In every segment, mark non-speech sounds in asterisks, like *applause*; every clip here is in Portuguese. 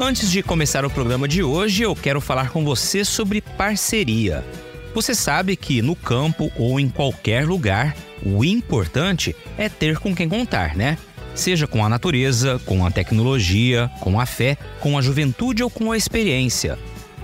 Antes de começar o programa de hoje, eu quero falar com você sobre parceria. Você sabe que no campo ou em qualquer lugar, o importante é ter com quem contar, né? Seja com a natureza, com a tecnologia, com a fé, com a juventude ou com a experiência.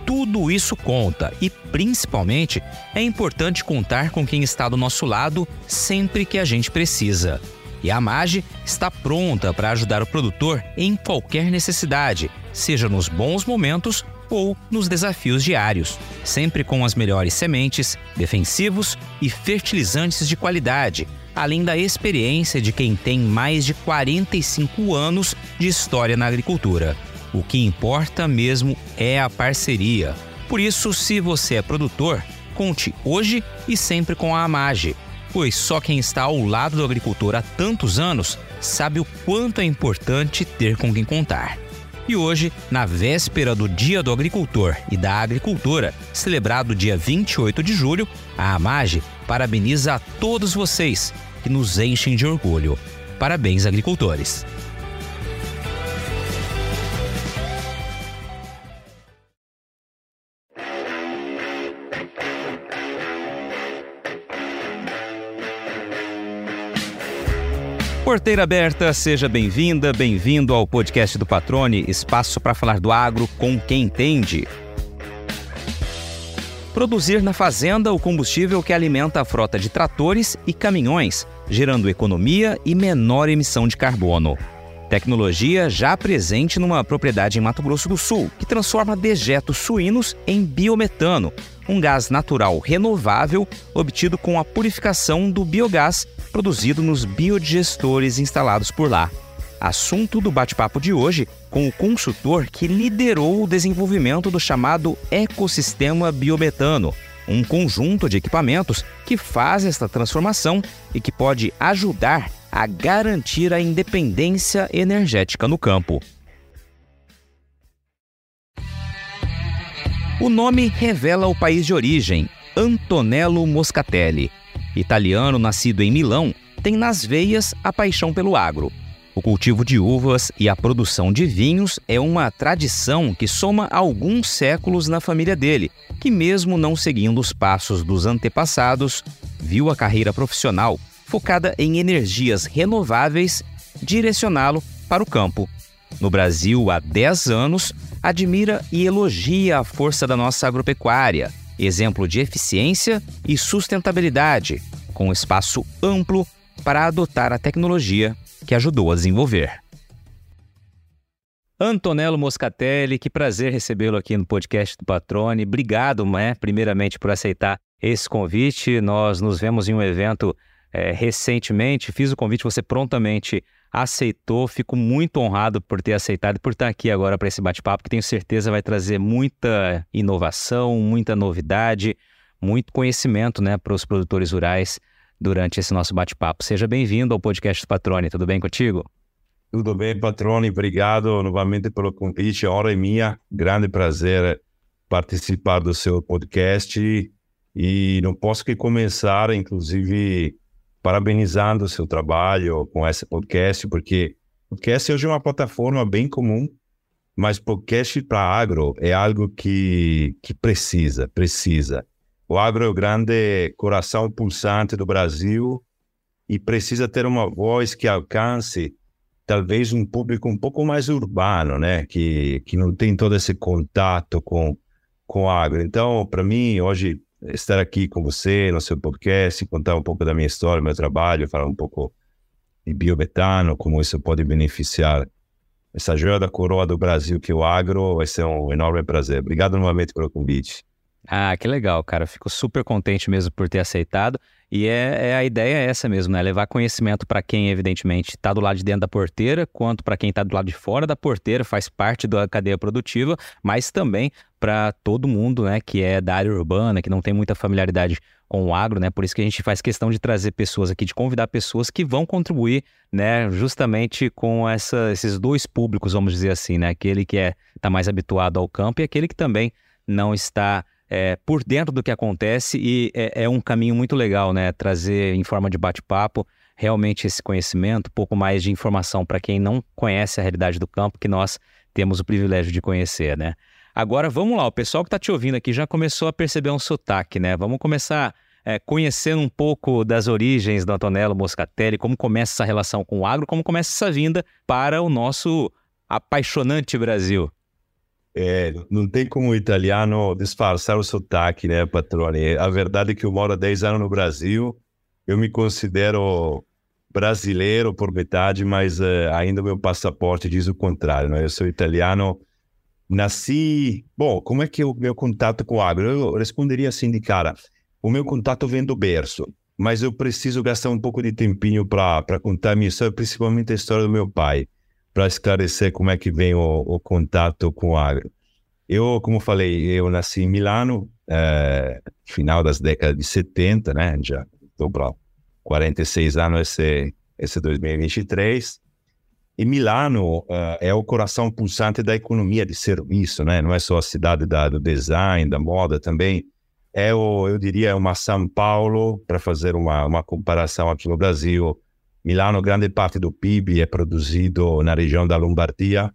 Tudo isso conta e, principalmente, é importante contar com quem está do nosso lado sempre que a gente precisa. E a MAGE está pronta para ajudar o produtor em qualquer necessidade, seja nos bons momentos ou nos desafios diários, sempre com as melhores sementes, defensivos e fertilizantes de qualidade, além da experiência de quem tem mais de 45 anos de história na agricultura. O que importa mesmo é a parceria. Por isso, se você é produtor, conte hoje e sempre com a Amage pois só quem está ao lado do agricultor há tantos anos sabe o quanto é importante ter com quem contar. E hoje, na véspera do Dia do Agricultor e da Agricultora, celebrado dia 28 de julho, a AMAGE parabeniza a todos vocês que nos enchem de orgulho. Parabéns, agricultores! Porteira aberta, seja bem-vinda, bem-vindo ao podcast do Patrone, espaço para falar do agro com quem entende. Produzir na fazenda o combustível que alimenta a frota de tratores e caminhões, gerando economia e menor emissão de carbono. Tecnologia já presente numa propriedade em Mato Grosso do Sul, que transforma dejetos suínos em biometano, um gás natural renovável obtido com a purificação do biogás produzido nos biodigestores instalados por lá. Assunto do bate-papo de hoje com o consultor que liderou o desenvolvimento do chamado ecossistema biometano, um conjunto de equipamentos que faz esta transformação e que pode ajudar a garantir a independência energética no campo. O nome revela o país de origem, Antonello Moscatelli. Italiano nascido em Milão, tem nas veias a paixão pelo agro. O cultivo de uvas e a produção de vinhos é uma tradição que soma alguns séculos na família dele, que, mesmo não seguindo os passos dos antepassados, viu a carreira profissional focada em energias renováveis direcioná-lo para o campo. No Brasil, há 10 anos, admira e elogia a força da nossa agropecuária, exemplo de eficiência e sustentabilidade, com espaço amplo para adotar a tecnologia que ajudou a desenvolver. Antonello Moscatelli, que prazer recebê-lo aqui no podcast do Patrone. Obrigado, né, primeiramente, por aceitar esse convite. Nós nos vemos em um evento é, recentemente, fiz o convite, você prontamente aceitou. Fico muito honrado por ter aceitado e por estar aqui agora para esse bate-papo, que tenho certeza vai trazer muita inovação, muita novidade, muito conhecimento né, para os produtores rurais durante esse nosso bate-papo. Seja bem-vindo ao podcast do Patrone, tudo bem contigo? Tudo bem, Patrone, obrigado novamente pelo convite, a hora é minha, grande prazer participar do seu podcast e não posso que começar, inclusive, parabenizando o seu trabalho com esse podcast, porque podcast hoje é uma plataforma bem comum, mas podcast para agro é algo que, que precisa, precisa. O agro é o grande coração pulsante do Brasil e precisa ter uma voz que alcance talvez um público um pouco mais urbano, né? Que, que não tem todo esse contato com, com agro. Então, para mim, hoje, estar aqui com você no seu podcast, contar um pouco da minha história, meu trabalho, falar um pouco de biometano, como isso pode beneficiar essa joia da coroa do Brasil que é o agro, vai ser um enorme prazer. Obrigado novamente pelo convite. Ah, que legal, cara. Fico super contente mesmo por ter aceitado. E é, é a ideia é essa mesmo, né? Levar conhecimento para quem, evidentemente, está do lado de dentro da porteira, quanto para quem está do lado de fora da porteira, faz parte da cadeia produtiva, mas também para todo mundo, né, que é da área urbana, que não tem muita familiaridade com o agro, né? Por isso que a gente faz questão de trazer pessoas aqui, de convidar pessoas que vão contribuir, né, justamente com essa, esses dois públicos, vamos dizer assim, né? Aquele que é tá mais habituado ao campo e aquele que também não está é, por dentro do que acontece e é, é, um caminho muito legal, né? Trazer em forma de bate-papo realmente esse conhecimento, um pouco mais de informação para quem não conhece a realidade do campo, que nós temos o privilégio de conhecer, né? Agora vamos lá, o pessoal que está te ouvindo aqui já começou a perceber um sotaque, né? Vamos começar é, conhecendo um pouco das origens do Antonello Moscatelli, como começa essa relação com o agro, como começa essa vinda para o nosso apaixonante Brasil. É, não tem como o italiano disfarçar o sotaque, né, patrone? A verdade é que eu moro há 10 anos no Brasil, eu me considero brasileiro por metade, mas uh, ainda meu passaporte diz o contrário, né? Eu sou italiano, nasci... Bom, como é que é o meu contato com o agro? Eu responderia assim de cara, o meu contato vem do berço, mas eu preciso gastar um pouco de tempinho para contar a minha história, principalmente a história do meu pai para esclarecer como é que vem o, o, contato com o agro. Eu, como falei, eu nasci em Milano, é, final das décadas de 70, né? Já estou para 46 anos esse, esse 2023. E Milano uh, é o coração pulsante da economia de serviço, né? Não é só a cidade da, do design, da moda, também é o, eu diria, uma São Paulo, para fazer uma, uma comparação aqui no Brasil, Milano, grande parte do PIB é produzido na região da Lombardia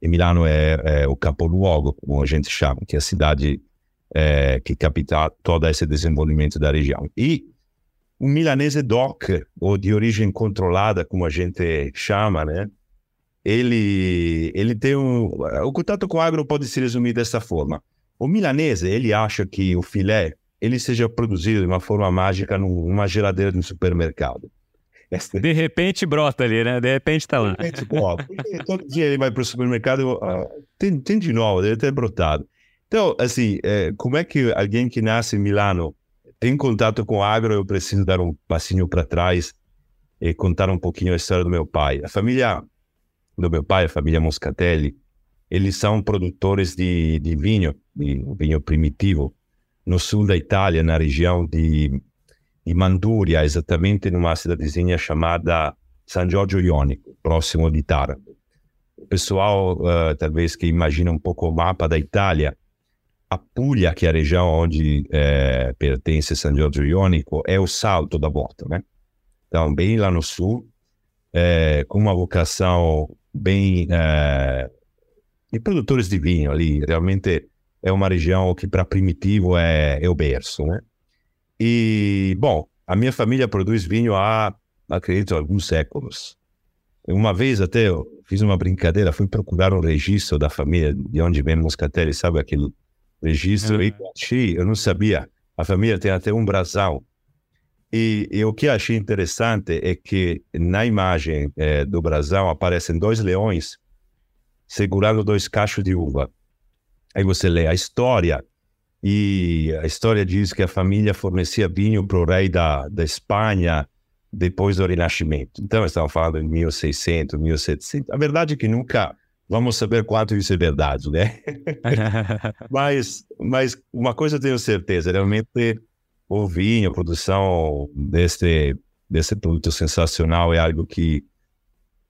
e Milano é, é o capoluogo, como a gente chama, que é a cidade é, que capta todo esse desenvolvimento da região. E o milanese doc, ou de origem controlada, como a gente chama, né? Ele, ele tem um... O contato com o agro pode se resumir dessa forma. O milanese, ele acha que o filé, ele seja produzido de uma forma mágica numa geladeira de um supermercado. De repente brota ali, né? De repente tá lá. De repente, todo dia ele vai para o supermercado, tem, tem de novo, deve ter brotado. Então, assim, é, como é que alguém que nasce em Milano tem contato com agro? Eu preciso dar um passinho para trás e contar um pouquinho a história do meu pai. A família do meu pai, a família Moscatelli, eles são produtores de, de vinho, de vinho primitivo, no sul da Itália, na região de di Manduria, esattamente numa cidadezinha chamada San Giorgio Ionico, próximo de Taranto. O pessoal, uh, talvez que imagina um pouco o mapa da Itália, a Puglia, que é a região onde eh, pertence San Giorgio Ionico, é o salto da bota, né? Então, bem lá no sul, eh, com uma vocação bem de produtores de vinho ali, realmente é uma região que para primitivo é, é o berço, né? E, bom, a minha família produz vinho há, acredito, alguns séculos. Uma vez até eu fiz uma brincadeira, fui procurar um registro da família de onde vem Moscatelli, sabe aquele registro? Uhum. E achei, eu não sabia. A família tem até um brasão. E, e, o que achei interessante é que na imagem é, do brasão aparecem dois leões segurando dois cachos de uva. Aí você lê a história e a história diz que a família fornecia vinho para o rei da, da Espanha depois do Renascimento. Então, estamos falando de 1600, 1700. A verdade é que nunca vamos saber quanto isso é verdade, né? *laughs* mas, mas uma coisa eu tenho certeza, realmente o vinho, a produção desse, desse produto sensacional é algo que,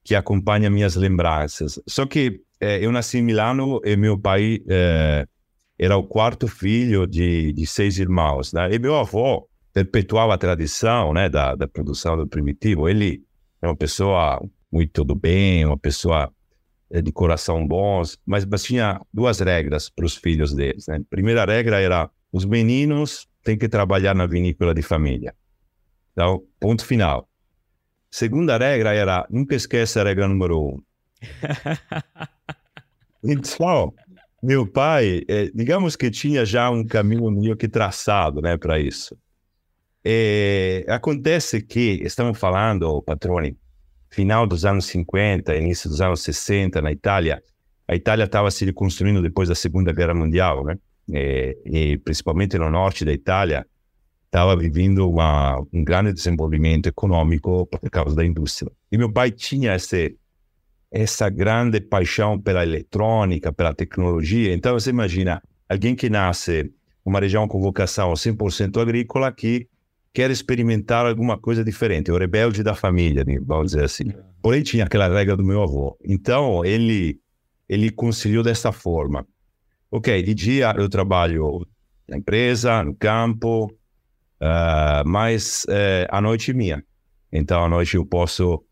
que acompanha minhas lembranças. Só que é, eu nasci em Milano e meu pai... É, era o quarto filho de, de seis irmãos, né? E meu avô perpetuava a tradição, né, da, da produção do primitivo. Ele é uma pessoa muito do bem, uma pessoa eh, de coração bons, mas, mas tinha duas regras para os filhos deles, né? Primeira regra era os meninos têm que trabalhar na vinícola de família. Então, ponto final. Segunda regra era nunca esqueça a regra número um. *laughs* então, meu pai, é, digamos que tinha já um caminho meio que traçado, né, para isso. É, acontece que estamos falando, patrone, final dos anos 50, início dos anos 60 na Itália. A Itália estava se reconstruindo depois da Segunda Guerra Mundial, né? E, e principalmente no norte da Itália estava vivendo uma, um grande desenvolvimento econômico por causa da indústria. E meu pai tinha esse essa grande paixão pela eletrônica, pela tecnologia. Então, você imagina alguém que nasce uma região com vocação 100% agrícola que quer experimentar alguma coisa diferente, o rebelde da família, né, vamos dizer assim. Porém, tinha aquela regra do meu avô. Então, ele, ele conciliou dessa forma. Ok, de dia eu trabalho na empresa, no campo, uh, mas uh, à noite é minha. Então, à noite eu posso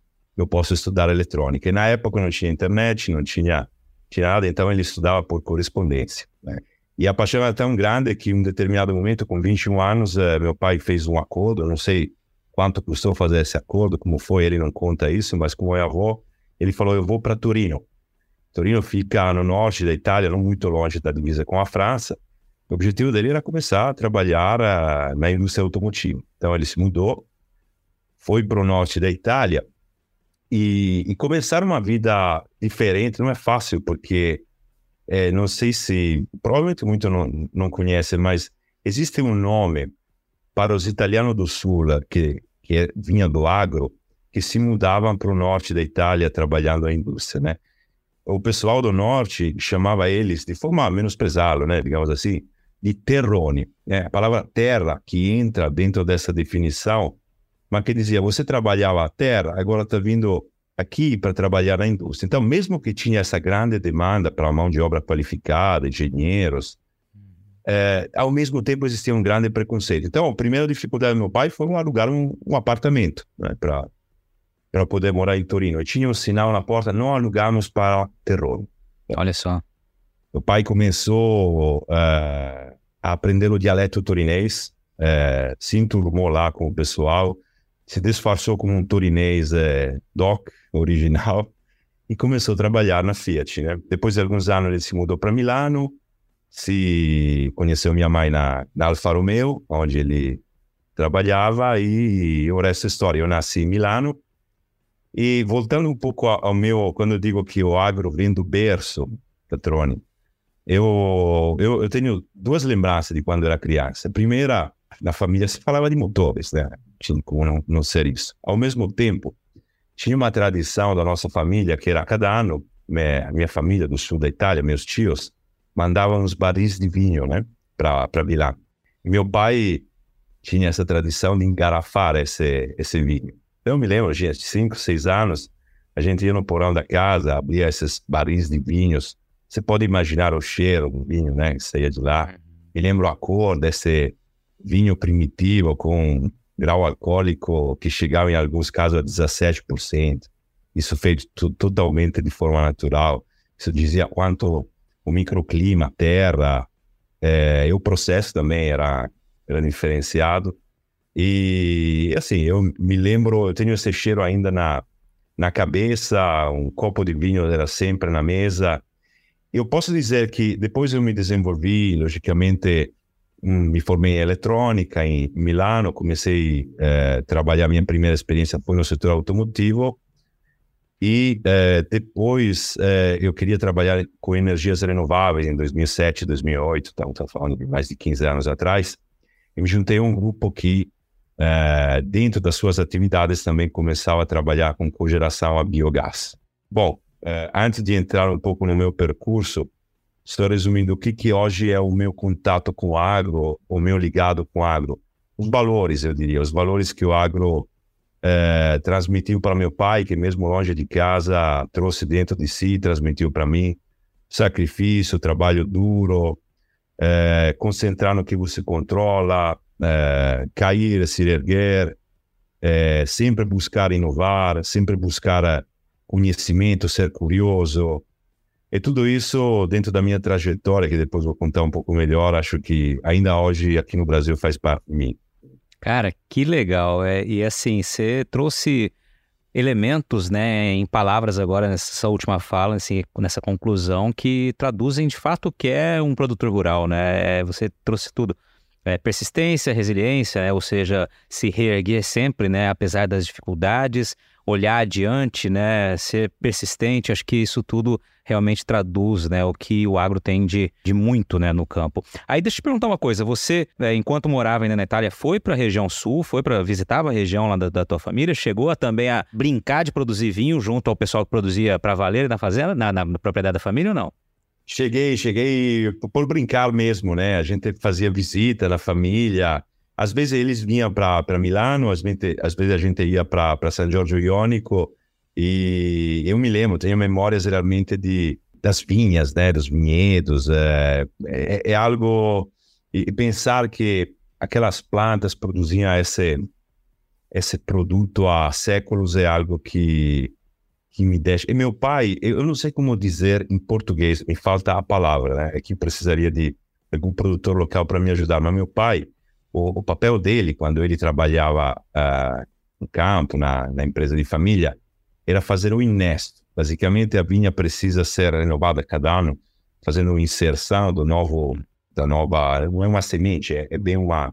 eu posso estudar eletrônica. E na época não tinha internet, não tinha tinha nada, então ele estudava por correspondência. Né? E a paixão era tão grande que, em um determinado momento, com 21 anos, eh, meu pai fez um acordo, não sei quanto custou fazer esse acordo, como foi, ele não conta isso, mas como é avô, ele falou: Eu vou para Torino. Torino fica no norte da Itália, não muito longe da divisa com a França. O objetivo dele era começar a trabalhar uh, na indústria automotiva. Então ele se mudou, foi para o norte da Itália e, e, começar uma vida diferente não é fácil, porque é, não sei se, provavelmente muito não, não conhece, mas existe um nome para os italianos do sul que, que vinha do agro, que se mudavam para o norte da Itália trabalhando na indústria, né? O pessoal do norte chamava eles, de forma menosprezá-lo, né, digamos assim, de terrone. Né? A palavra terra que entra dentro dessa definição, mas que dizia, você trabalhava a terra, agora está vindo aqui para trabalhar na indústria. Então, mesmo que tinha essa grande demanda para mão de obra qualificada, engenheiros, é, ao mesmo tempo existia um grande preconceito. Então, a primeira dificuldade do meu pai foi alugar um, um apartamento né, para para poder morar em Torino. E tinha um sinal na porta: não alugamos para terror. Olha só. Meu pai começou uh, a aprender o dialeto torinês, uh, se enturmou lá com o pessoal, se disfarçou como um torinês uh, doc, original, e começou a trabalhar na Fiat. Né? Depois de alguns anos ele se mudou para Milano, se conheceu minha mãe na, na Alfa Romeo, onde ele trabalhava, e, o resto é história. Eu nasci em Milano, e voltando um pouco ao meu, quando eu digo que o agro vem do berço, Petrone, eu, eu, eu tenho duas lembranças de quando era criança. A primeira, na família se falava de motores, né? Tinha como não, não ser isso. Ao mesmo tempo, tinha uma tradição da nossa família que era cada ano, a minha família do sul da Itália, meus tios, mandavam uns barris de vinho, né? Para Milão. Meu pai tinha essa tradição de engarrafar esse, esse vinho. Eu me lembro, tinha 5, 6 anos, a gente ia no porão da casa, abria esses barris de vinhos, você pode imaginar o cheiro do vinho, né, que saía de lá. Uhum. Me lembro a cor desse vinho primitivo com grau alcoólico que chegava em alguns casos a 17%. Isso feito totalmente de forma natural. Isso dizia quanto o microclima, a terra, é, e o processo também era, era diferenciado. E assim, eu me lembro, eu tenho esse cheiro ainda na, na cabeça, um copo de vinho era sempre na mesa, eu posso dizer que depois eu me desenvolvi, logicamente, me formei em eletrônica em Milano, comecei a eh, trabalhar, minha primeira experiência foi no setor automotivo, e eh, depois eh, eu queria trabalhar com energias renováveis em 2007, 2008, então estamos falando de mais de 15 anos atrás, e me juntei a um grupo que, dentro das suas atividades, também começava a trabalhar com cogeração a biogás. Bom, uh, antes de entrar um pouco no meu percurso, estou resumindo o que, que hoje é o meu contato com o agro, o meu ligado com o agro. Os valores, eu diria, os valores que o agro uh, transmitiu para meu pai, que mesmo longe de casa trouxe dentro de si, transmitiu para mim. Sacrifício, trabalho duro, uh, concentrar no que você controla, cair, se erguer, sempre buscar inovar, sempre buscar conhecimento, ser curioso. E tudo isso dentro da minha trajetória, que depois vou contar um pouco melhor, acho que ainda hoje aqui no Brasil faz parte de mim. Cara, que legal. É, e assim, você trouxe elementos, né, em palavras agora nessa última fala, assim, nessa conclusão, que traduzem de fato o que é um produtor rural, né? É, você trouxe tudo. É, persistência, resiliência, né? ou seja, se reerguer sempre, né, apesar das dificuldades, olhar adiante, né, ser persistente, acho que isso tudo realmente traduz, né, o que o agro tem de, de muito, né, no campo. Aí deixa eu te perguntar uma coisa, você, é, enquanto morava ainda na Itália, foi para a região sul, foi para visitava a região lá da, da, tua família, chegou a, também a brincar de produzir vinho junto ao pessoal que produzia para valer na fazenda, na, na propriedade da família ou não? Cheguei, cheguei por brincar mesmo, né? A gente fazia visita na família, às vezes eles vinham para Milano, às vezes, às vezes a gente ia para São Giorgio Iônico e eu me lembro, tenho memórias realmente de das vinhas, né, dos vinhedos, é, é, é algo e pensar que aquelas plantas produziam esse esse produto há séculos é algo que que me deixa. E meu pai, eu não sei como dizer em português, me falta a palavra, né? É que precisaria de algum produtor local para me ajudar. Mas meu pai, o, o, papel dele, quando ele trabalhava uh, no campo, na, na, empresa de família, era fazer o inesto. Basicamente, a vinha precisa ser renovada cada ano, fazendo inserção do novo, da nova. Não é uma semente, é, é bem uma.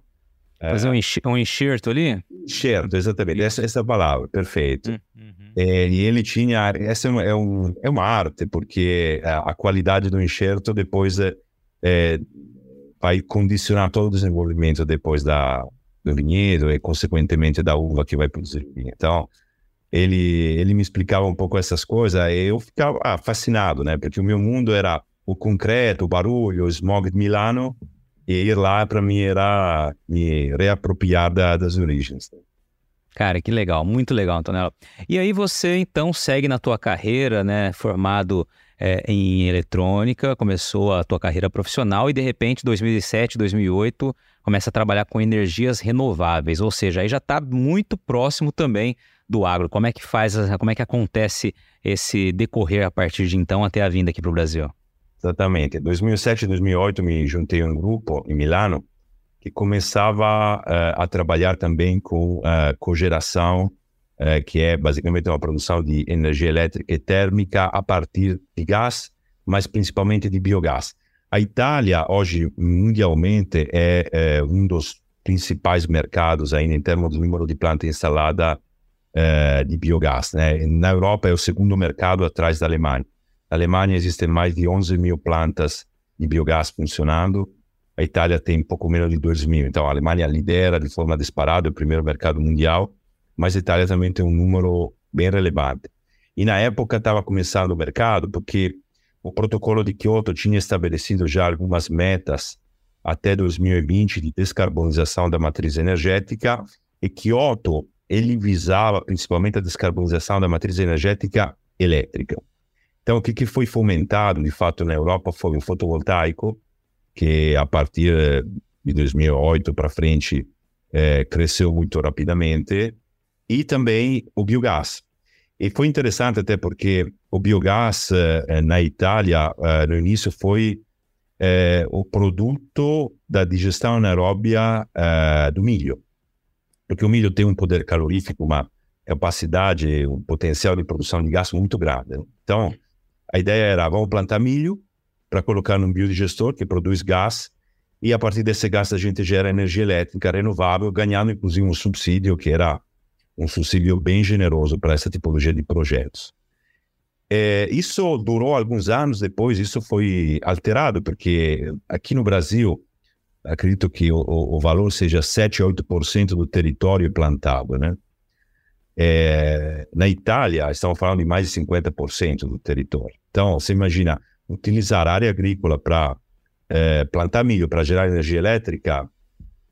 Uh, fazer um, um enxerto ali? Enxerto, exatamente. Essa, essa é a palavra, perfeito. Hum, uhum. É, e ele tinha. Essa é, um, é uma arte, porque a, a qualidade do enxerto depois é, é, vai condicionar todo o desenvolvimento depois da, do vinhedo e, consequentemente, da uva que vai produzir o vinho. Então, ele, ele me explicava um pouco essas coisas e eu ficava ah, fascinado, né? Porque o meu mundo era o concreto, o barulho, o smog de Milano e ir lá, para mim, era me reapropriar da, das origens. Cara, que legal, muito legal, Antonella. E aí você então segue na tua carreira, né, formado é, em eletrônica, começou a tua carreira profissional e de repente, 2007, 2008, começa a trabalhar com energias renováveis, ou seja, aí já está muito próximo também do agro. Como é que faz, como é que acontece esse decorrer a partir de então até a vinda aqui para o Brasil? Exatamente. Em 2007 e 2008 me juntei a um grupo em Milano que começava uh, a trabalhar também com uh, cogeração, uh, que é basicamente uma produção de energia elétrica e térmica a partir de gás, mas principalmente de biogás. A Itália, hoje, mundialmente, é, é um dos principais mercados ainda em termos do número de plantas instaladas de biogás. Né? Na Europa é o segundo mercado atrás da Alemanha. Na Alemanha existem mais de 11 mil plantas de biogás funcionando, a Itália tem pouco menos de 2 mil. Então, a Alemanha lidera de forma disparada o primeiro mercado mundial, mas a Itália também tem um número bem relevante. E na época estava começando o mercado, porque o protocolo de Kyoto tinha estabelecido já algumas metas até 2020 de descarbonização da matriz energética, e Kyoto ele visava principalmente a descarbonização da matriz energética elétrica. Então, o que, que foi fomentado, de fato, na Europa foi o fotovoltaico, que a partir de 2008 para frente é, cresceu muito rapidamente, e também o biogás. E foi interessante até porque o biogás eh, na Itália, no início, foi o produto da digestão anaeróbia do milho. Porque o milho tem um poder calorífico, uma capacidade, um potencial de produção de gás muito grande. Então, a ideia era, vamos plantar milho, para colocar num biodigestor que produz gás e a partir desse gás a gente gera energia elétrica renovável, ganhando inclusive um subsídio que era um subsídio bem generoso para essa tipologia de projetos. É, isso durou alguns anos depois, isso foi alterado, porque aqui no Brasil, acredito que o, o valor seja 7 a 8% do território plantado, né? É, na Itália, estamos falando de mais de 50% do território. Então, você imagina, utilizar área agrícola para é, plantar milho, para gerar energia elétrica,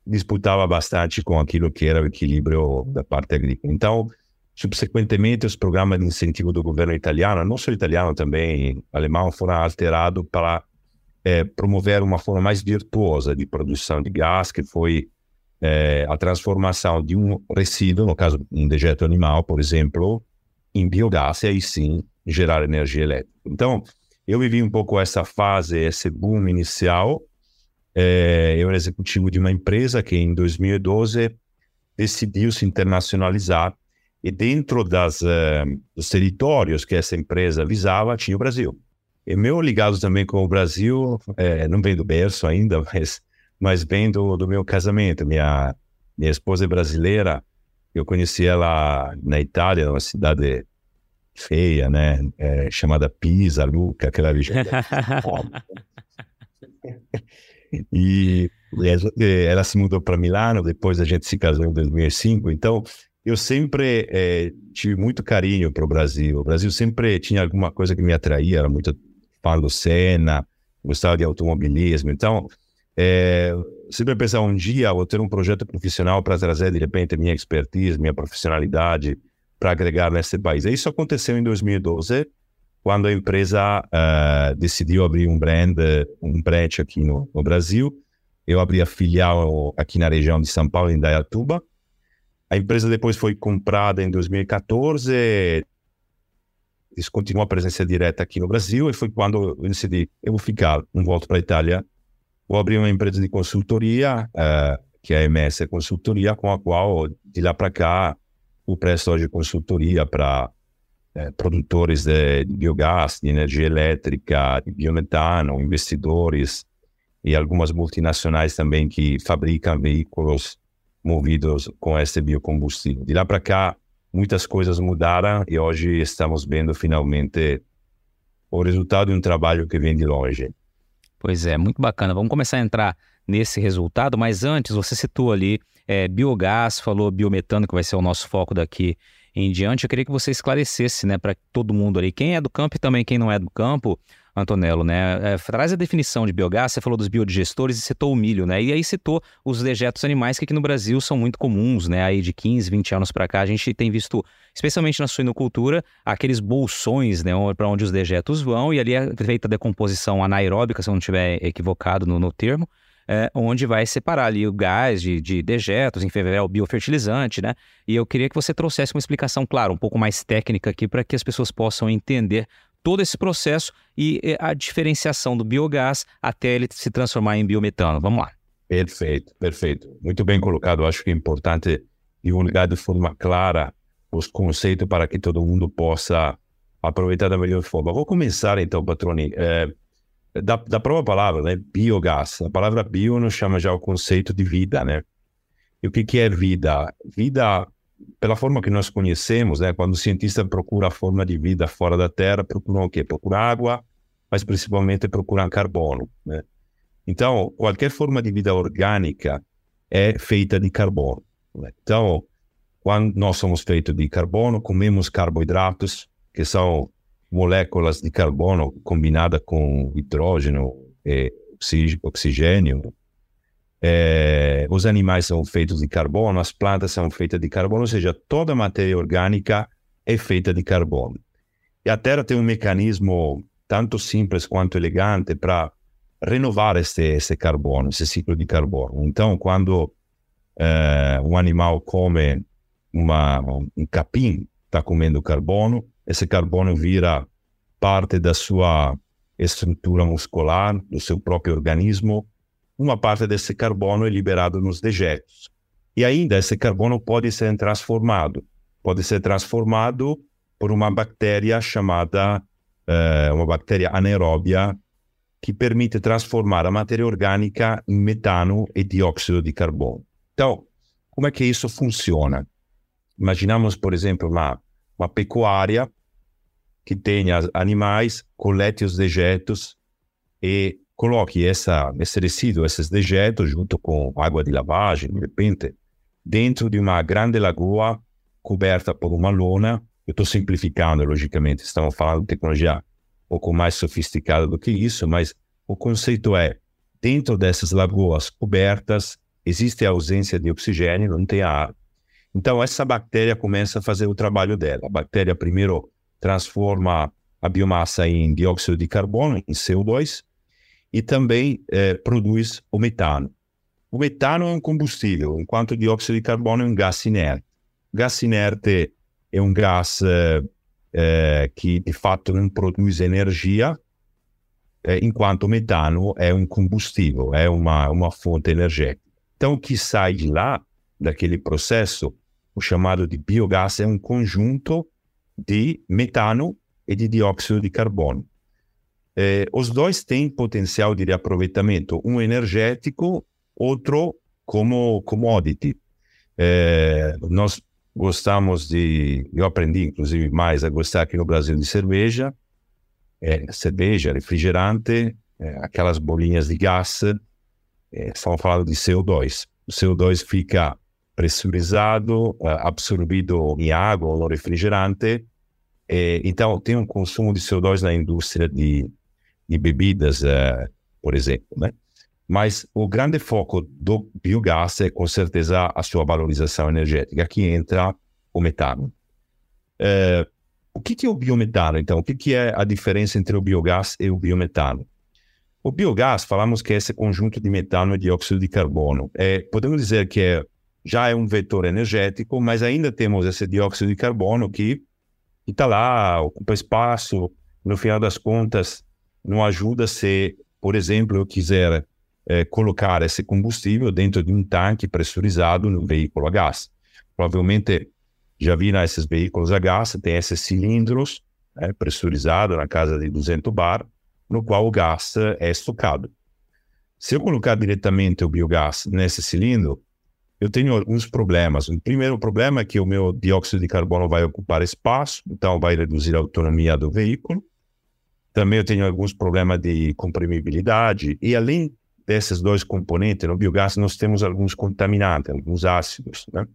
disputava bastante com aquilo que era o equilíbrio da parte agrícola. Então, subsequentemente, os programas de incentivo do governo italiano, não só italiano, também alemão, foram alterados para é, promover uma forma mais virtuosa de produção de gás, que foi é, a transformação de um resíduo, no caso um dejeto animal, por exemplo, em biogás, e aí sim gerar energia elétrica. Então, eu vivi um pouco essa fase, esse boom inicial. É, eu era executivo de uma empresa que em 2012 decidiu se internacionalizar e dentro das, uh, dos territórios que essa empresa visava tinha o Brasil. E meu ligado também com o Brasil, é, não vem do berço ainda, *laughs* mas, mas vem do, do meu casamento. Minha, minha esposa é brasileira, eu conheci ela na Itália, numa cidade feia, né? É, chamada Pisa, Luca, aquela *laughs* região. E ela se mudou para Milano, depois a gente se casou em 2005. Então, eu sempre é, tive muito carinho para o Brasil. O Brasil sempre tinha alguma coisa que me atraía, era muito do Senna, gostava de automobilismo. Então, é, sempre pensava um dia vou ter um projeto profissional para trazer de repente minha expertise, minha profissionalidade para agregar nesse país. E isso aconteceu em 2012, quando a empresa uh, decidiu abrir um brand, um branch aqui no, no, Brasil. Eu abri a filial aqui na região de São Paulo, em Dayatuba. A empresa depois foi comprada em 2014. descontinuou a presença direta aqui no Brasil e foi quando eu decidi, eu vou ficar, não volto para a Itália, vou abrir uma empresa de consultoria, uh, que é a MS Consultoria, com a qual, de lá para cá, eu presto hoje consultoria para eh, produtores de, de biogás, de energia elétrica, de biometano, investidores e algumas multinacionais também que fabricam veículos movidos com esse biocombustível. De lá para cá, muitas coisas mudaram e hoje estamos vendo finalmente o resultado de um trabalho que vem de longe. Pois é, muito bacana. Vamos começar a entrar nesse resultado, mas antes você citou ali é, biogás, falou biometano, que vai ser o nosso foco daqui em diante. Eu queria que você esclarecesse né, para todo mundo ali, quem é do campo e também quem não é do campo, Antonello, né? É, traz a definição de biogás, você falou dos biodigestores e citou o milho, né? E aí citou os dejetos animais que aqui no Brasil são muito comuns, né? Aí de 15, 20 anos para cá, a gente tem visto, especialmente na suinocultura, aqueles bolsões, né? Para onde os dejetos vão, e ali é feita a decomposição anaeróbica, se eu não estiver equivocado no, no termo. É, onde vai separar ali o gás de, de dejetos, enfim, é o biofertilizante, né? E eu queria que você trouxesse uma explicação, claro, um pouco mais técnica aqui, para que as pessoas possam entender todo esse processo e a diferenciação do biogás até ele se transformar em biometano. Vamos lá. Perfeito, perfeito. Muito bem colocado. Acho que é importante divulgar de forma clara os conceitos para que todo mundo possa aproveitar da melhor forma. Vou começar então, Patroni, é, da, da própria palavra, né? Biogás. A palavra bio nos chama já o conceito de vida, né? E o que, que é vida? Vida pela forma que nós conhecemos, né, quando o cientista procura a forma de vida fora da Terra, procura o quê? Procura água, mas principalmente procura carbono. Né? Então, qualquer forma de vida orgânica é feita de carbono. Né? Então, quando nós somos feitos de carbono, comemos carboidratos, que são moléculas de carbono combinadas com hidrogênio e oxigênio, é, os animais são feitos de carbono, as plantas são feitas de carbono, ou seja, toda a matéria orgânica é feita de carbono. E a Terra tem um mecanismo tanto simples quanto elegante para renovar esse carbono, esse ciclo de carbono. Então, quando é, um animal come uma, um capim, está comendo carbono, esse carbono vira parte da sua estrutura muscular, do seu próprio organismo, uma parte desse carbono é liberado nos dejetos. E ainda esse carbono pode ser transformado. Pode ser transformado por uma bactéria chamada, uh, uma bactéria anaeróbia, que permite transformar a matéria orgânica em metano e dióxido de carbono. Então, como é que isso funciona? Imaginamos, por exemplo, uma, uma pecuária que tenha animais, colete os dejetos e coloque essa, esse resíduo, esses dejetos, junto com água de lavagem, de repente, dentro de uma grande lagoa coberta por uma lona. Eu estou simplificando, logicamente, estamos falando de tecnologia um pouco mais sofisticada do que isso, mas o conceito é: dentro dessas lagoas cobertas, existe a ausência de oxigênio, não tem ar. Então, essa bactéria começa a fazer o trabalho dela. A bactéria primeiro transforma a biomassa em dióxido de carbono, em CO2, e também é, produz o metano. O metano é um combustível, enquanto o dióxido de carbono é um gás inerte. O gás inerte é um gás é, é, que, de fato, não produz energia, enquanto o metano é um combustível, é uma, uma fonte energética. Então, o que sai de lá, daquele processo, o chamado de biogás, é um conjunto de metano e de dióxido de carbono. Eh, os dois têm potencial de reaproveitamento, um energético, outro como commodity. Eh, nós gostamos de, eu aprendi inclusive mais a gostar aqui no Brasil de cerveja, é, cerveja, refrigerante, é, aquelas bolinhas de gás, é, estamos falando de CO2. O CO2 fica pressurizado, absorvido em água ou no refrigerante, então tem um consumo de CO2 na indústria de de bebidas, uh, por exemplo, né? Mas o grande foco do biogás é, com certeza, a sua valorização energética. Aqui entra o metano. Uh, o que, que, é o biometano, então? O que, que, é a diferença entre o biogás e o biometano? O biogás, falamos que é esse conjunto de metano e dióxido de carbono. É, podemos dizer que é, já é um vetor energético, mas ainda temos esse dióxido de carbono que está lá, ocupa espaço, no final das contas, não ajuda se, por exemplo, eu quiser é, colocar esse combustível dentro de um tanque pressurizado no veículo a gás. Provavelmente já viram esses veículos a gás, tem esses cilindros é, pressurizados na casa de 200 bar, no qual o gás é estocado. Se eu colocar diretamente o biogás nesse cilindro, eu tenho alguns problemas. O primeiro problema é que o meu dióxido de carbono vai ocupar espaço, então vai reduzir a autonomia do veículo. Também eu tenho alguns problemas de comprimibilidade. E além desses dois componentes, no biogás nós temos alguns contaminantes, alguns ácidos. Né?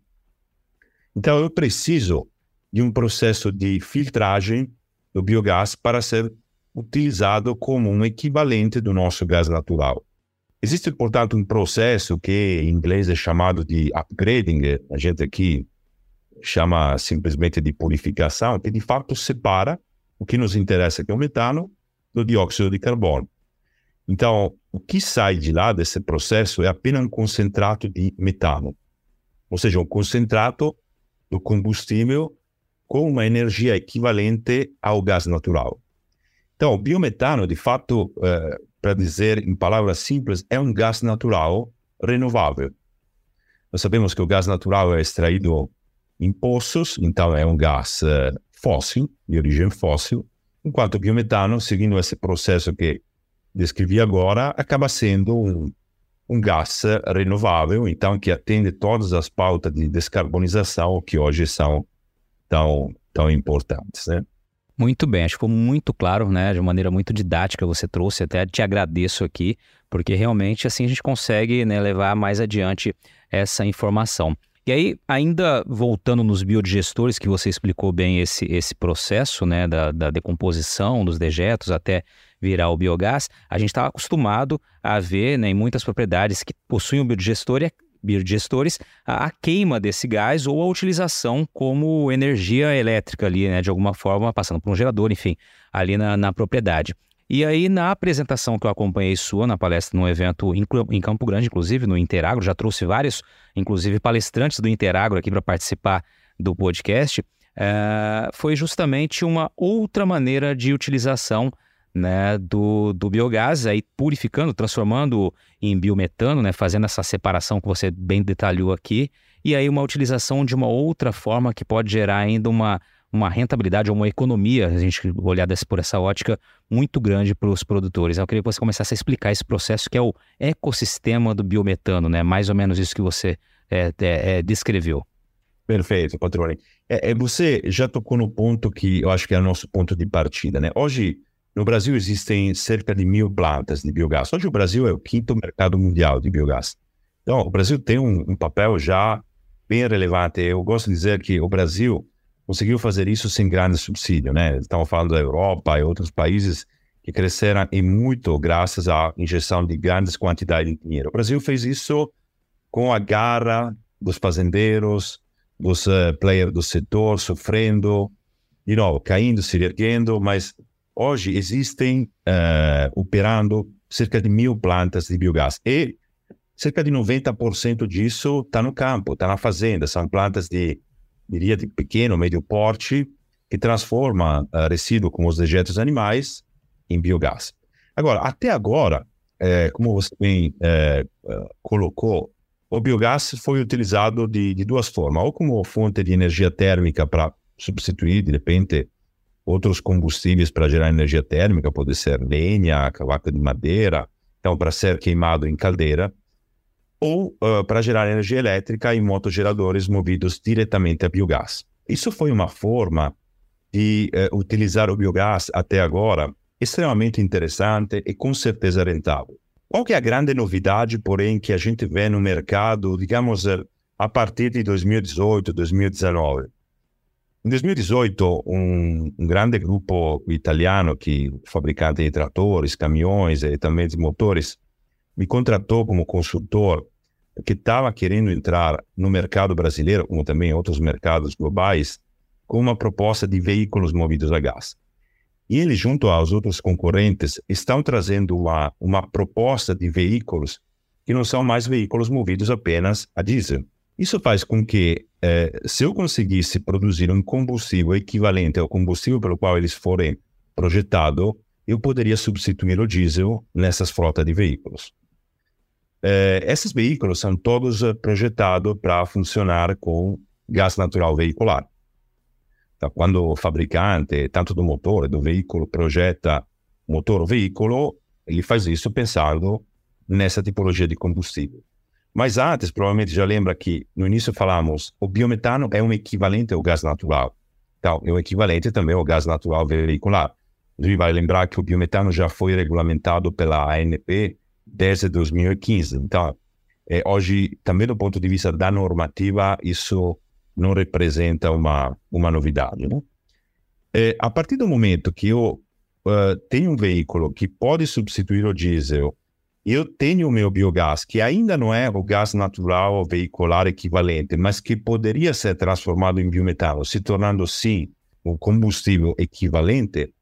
Então eu preciso de um processo de filtragem do biogás para ser utilizado como um equivalente do nosso gás natural. Existe, portanto, um processo que em inglês é chamado de upgrading, a gente aqui chama simplesmente de purificação, que de fato separa o que nos interessa, que é o metano, do dióxido de carbono. Então, o que sai de lá desse processo é apenas um concentrato de metano, ou seja, um concentrato do combustível com uma energia equivalente ao gás natural. Então, o biometano, de fato, eh, para dizer em palavras simples, é um gás natural renovável. Nós sabemos que o gás natural é extraído em poços, então é um gás uh, fóssil, de origem fóssil, enquanto o biometano, seguindo esse processo que descrevi agora, acaba sendo um, um gás renovável, então que atende todas as pautas de descarbonização que hoje são tão, tão importantes. Né? Muito bem, acho que ficou muito claro, né? De maneira muito didática você trouxe, até te agradeço aqui, porque realmente assim a gente consegue né, levar mais adiante essa informação. E aí, ainda voltando nos biodigestores, que você explicou bem esse, esse processo né, da, da decomposição dos dejetos até virar o biogás, a gente estava acostumado a ver né, em muitas propriedades que possuem o biodigestor e biodigestores a, a, queima desse gás ou a utilização como energia elétrica ali, né, de alguma forma, passando por um gerador, enfim, ali na, na propriedade. E aí, na apresentação que eu acompanhei sua, na palestra, no evento em, em Campo Grande, inclusive, no Interagro, já trouxe vários, inclusive, palestrantes do Interagro aqui para participar do podcast, é, foi justamente uma outra maneira de utilização né, do, do biogás, aí purificando, transformando em biometano, né, fazendo essa separação que você bem detalhou aqui, e aí uma utilização de uma outra forma que pode gerar ainda uma, uma rentabilidade ou uma economia, a gente olhar desse, por essa ótica, muito grande para os produtores. Eu queria que você começasse a explicar esse processo que é o ecossistema do biometano, né? mais ou menos isso que você é, é, é, descreveu. Perfeito, Patrone. É, é, você já tocou no ponto que eu acho que é o nosso ponto de partida. Né? Hoje, no Brasil existem cerca de mil plantas de biogás. Hoje o Brasil é o quinto mercado mundial de biogás. Então, o Brasil tem um, um papel já bem relevante. Eu gosto de dizer que o Brasil conseguiu fazer isso sem grande subsídio, né? Estamos falando da Europa e outros países que cresceram e muito graças à injeção de grandes quantidades de dinheiro. O Brasil fez isso com a garra dos fazendeiros, dos uh, players do setor, sofrendo, de novo, caindo, se erguendo, mas Hoje existem uh, operando cerca de mil plantas de biogás e cerca de 90% disso está no campo, está na fazenda. São plantas de, diria, de pequeno, médio porte que transformam uh, resíduo como os dejetos animais em biogás. Agora, até agora, é, como você bem é, colocou, o biogás foi utilizado de, de duas formas, ou como fonte de energia térmica para substituir, de repente, outros combustíveis para gerar energia térmica, pode ser lenha, cavaca de madeira, então para ser queimado em caldeira, ou uh, para gerar energia elétrica em motogeradores movidos diretamente a biogás. Isso foi uma forma de uh, utilizar o biogás até agora extremamente interessante e com certeza rentável. Qual que é a grande novidade, porém, que a gente vê no mercado, digamos, a partir de 2018, 2019? Em 2018, um, grande grupo italiano que fabricante de tratores, caminhões e também de motores me contratou como consultor que estava querendo entrar no mercado brasileiro, como também em outros mercados globais, com uma proposta de veículos movidos a gás. E eles, junto aos outros concorrentes, estão trazendo uma, uma proposta de veículos que não são mais veículos movidos apenas a diesel, Isso faz com que, eh, se eu conseguisse produzir um combustível equivalente ao combustível pelo qual eles forem projetados, eu poderia substituir o diesel nessas frotas de veículos. Eh, esses veículos são todos projetados para funcionar com gás natural veicular. Então, quando o fabricante, tanto do motor do veículo, projeta motor ou veículo, ele faz isso pensando nessa tipologia de combustível. Mas antes, provavelmente já lembra que no início falamos, o biometano é um equivalente ao gás natural. Então, é um equivalente também ao gás natural veicular. Inclusive, vai lembrar que o biometano já foi regulamentado pela ANP desde 2015. Então, é, hoje, também do ponto de vista da normativa, isso não representa uma, uma novidade. Né? É, a partir do momento que eu uh, tenho um veículo que pode substituir o diesel eu tenho o meu biogás, que ainda não é o gás natural veicular equivalente, mas que poderia ser transformado em biometano, se tornando sim um combustível equivalente,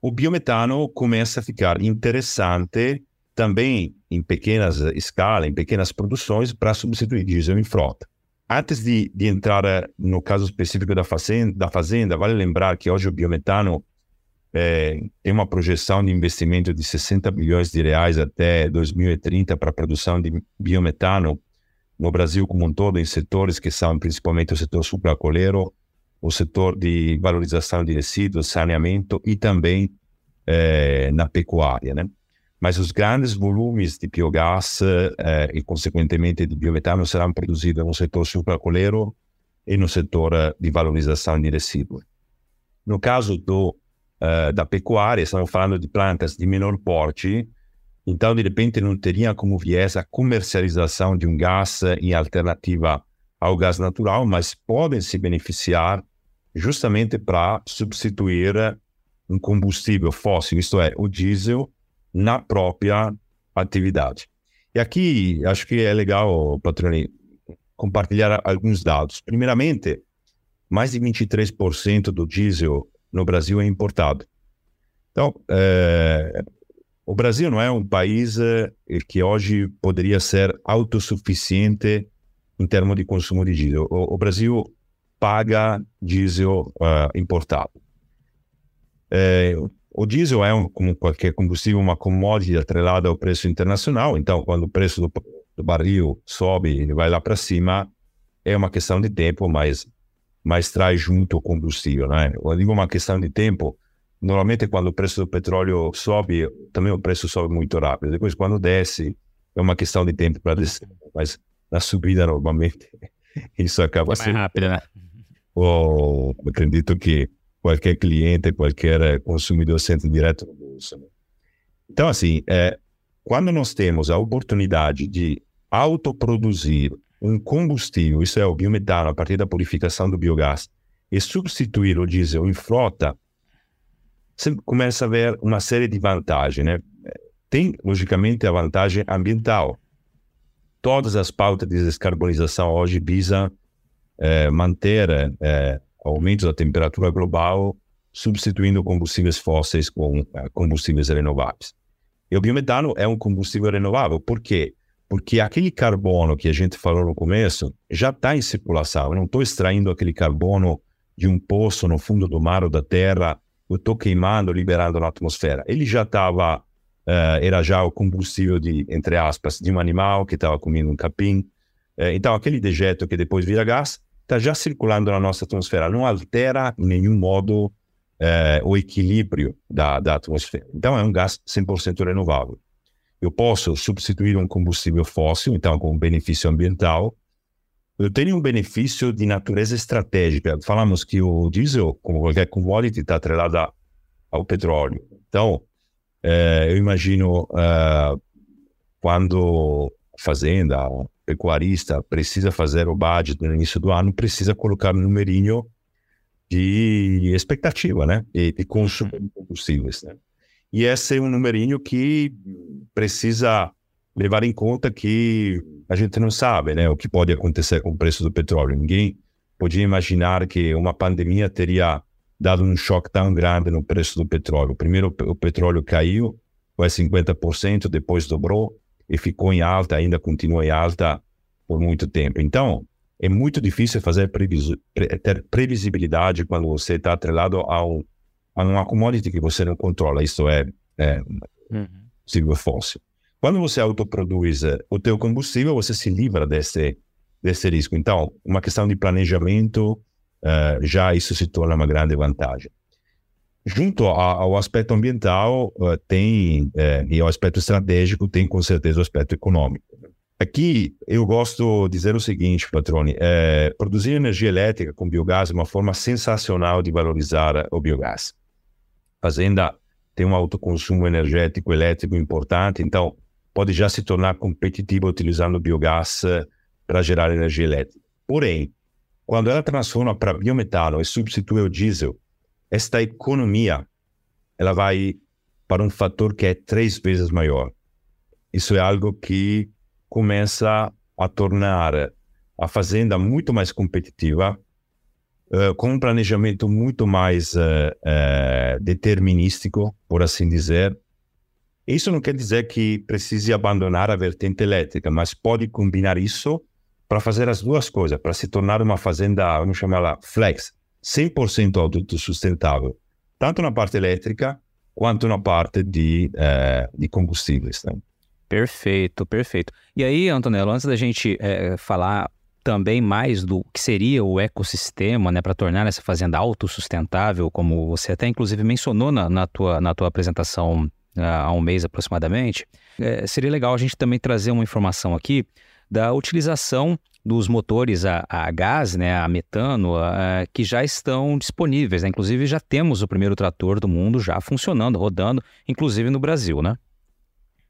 o biometano começa a ficar interessante também em pequenas escalas, em pequenas produções, para substituir diesel em frota. Antes de, de entrar no caso específico da fazenda, da fazenda, vale lembrar que hoje o biometano é, tem uma projeção de investimento de 60 bilhões de reais até 2030 para a produção de biometano no Brasil como um todo, em setores que são principalmente o setor sucroalcooleiro, o setor de valorização de resíduos, saneamento e também é, na pecuária. Né? Mas os grandes volumes de biogás é, e, consequentemente, de biometano serão produzidos no setor sucroalcooleiro e no setor de valorização de resíduos. No caso do uh, da pecuária, estamos falando de plantas de menor porte, então de repente não teria como viés a comercialização de um gás em alternativa ao gás natural, mas podem se beneficiar justamente para substituir um combustível fóssil, isto é, o diesel, na própria atividade. E aqui acho que é legal, Patroni, compartilhar alguns dados. Primeiramente, mais de 23% do diesel no Brasil é importado. Então, é, o Brasil não é um país é, que hoje poderia ser autossuficiente em termos de consumo de diesel. O, o Brasil paga diesel uh, importado. É, o diesel é, um, como qualquer combustível, uma commodity atrelada ao preço internacional. Então, quando o preço do, do barril sobe e vai lá para cima, é uma questão de tempo, mas mas traz junto o combustível, né? Eu digo uma questão de tempo. Normalmente, quando o preço do petróleo sobe, também o preço sobe muito rápido. Depois, quando desce, é uma questão de tempo para descer. Mas na subida, normalmente, *laughs* isso acaba é sendo. mais rápido, né? Ou, acredito que qualquer cliente, qualquer consumidor sente direto no bolso. Né? Então, assim, é, quando nós temos a oportunidade de autoproduzir um combustível, isso é o biometano, a partir da purificação do biogás, e substituir o diesel em frota, você começa a ver uma série de vantagens. Né? Tem, logicamente, a vantagem ambiental. Todas as pautas de descarbonização hoje visam é, manter é, aumento da temperatura global, substituindo combustíveis fósseis com é, combustíveis renováveis. E o biometano é um combustível renovável, por quê? Porque aquele carbono que a gente falou no começo já está em circulação. Eu não estou extraindo aquele carbono de um poço no fundo do mar ou da terra, eu estou queimando, liberando na atmosfera. Ele já estava, uh, era já o combustível de, entre aspas, de um animal que estava comendo um capim. Uh, então, aquele dejeto que depois vira gás está já circulando na nossa atmosfera, não altera em nenhum modo uh, o equilíbrio da, da atmosfera. Então, é um gás 100% renovável. Eu posso substituir um combustível fóssil, então com benefício ambiental. Eu tenho um benefício de natureza estratégica. Falamos que o diesel, como qualquer commodity, está atrelado ao petróleo. Então, é, eu imagino é, quando a fazenda, o pecuarista precisa fazer o budget no início do ano, precisa colocar um numerinho de expectativa, né? E de consumo de combustíveis, né? E esse é um numerinho que precisa levar em conta que a gente não sabe né, o que pode acontecer com o preço do petróleo. Ninguém podia imaginar que uma pandemia teria dado um choque tão grande no preço do petróleo. Primeiro o petróleo caiu, foi 50%, depois dobrou e ficou em alta, ainda continua em alta por muito tempo. Então, é muito difícil fazer previs ter previsibilidade quando você está atrelado a, um, a uma commodity que você não controla, isso é, é uhum. combustível fóssil. Quando você autoproduz eh, o teu combustível, você se livra desse, desse risco. Então, uma questão de planejamento, uh, já isso se torna uma grande vantagem. Junto ao aspecto ambiental, uh, tem, uh, e ao aspecto estratégico, tem com certeza o aspecto econômico. Aqui eu gosto de dizer o seguinte, Patrone: é, produzir energia elétrica com biogás é uma forma sensacional de valorizar o biogás. Fazenda tem um autoconsumo energético elétrico importante, então pode já se tornar competitiva utilizando biogás para gerar energia elétrica. Porém, quando ela transforma para biometano e substitui o diesel, esta economia ela vai para um fator que é três vezes maior. Isso é algo que começa a tornar a fazenda muito mais competitiva, uh, com um planejamento muito mais uh, determinístico, por assim dizer. Isso não quer dizer que precise abandonar a vertente elétrica, mas pode combinar isso para fazer as duas coisas, para se tornar uma fazenda, vamos chamar flex, 100% autossustentável, tanto na parte elétrica quanto na parte de, de combustíveis. Né? Perfeito, perfeito. E aí, Antonello, antes da gente é, falar também mais do que seria o ecossistema, né, para tornar essa fazenda autossustentável, como você até inclusive mencionou na, na tua, na tua apresentação ah, há um mês aproximadamente, é, seria legal a gente também trazer uma informação aqui da utilização dos motores a, a gás, né, a metano, a, que já estão disponíveis. Né? Inclusive já temos o primeiro trator do mundo já funcionando, rodando, inclusive no Brasil, né?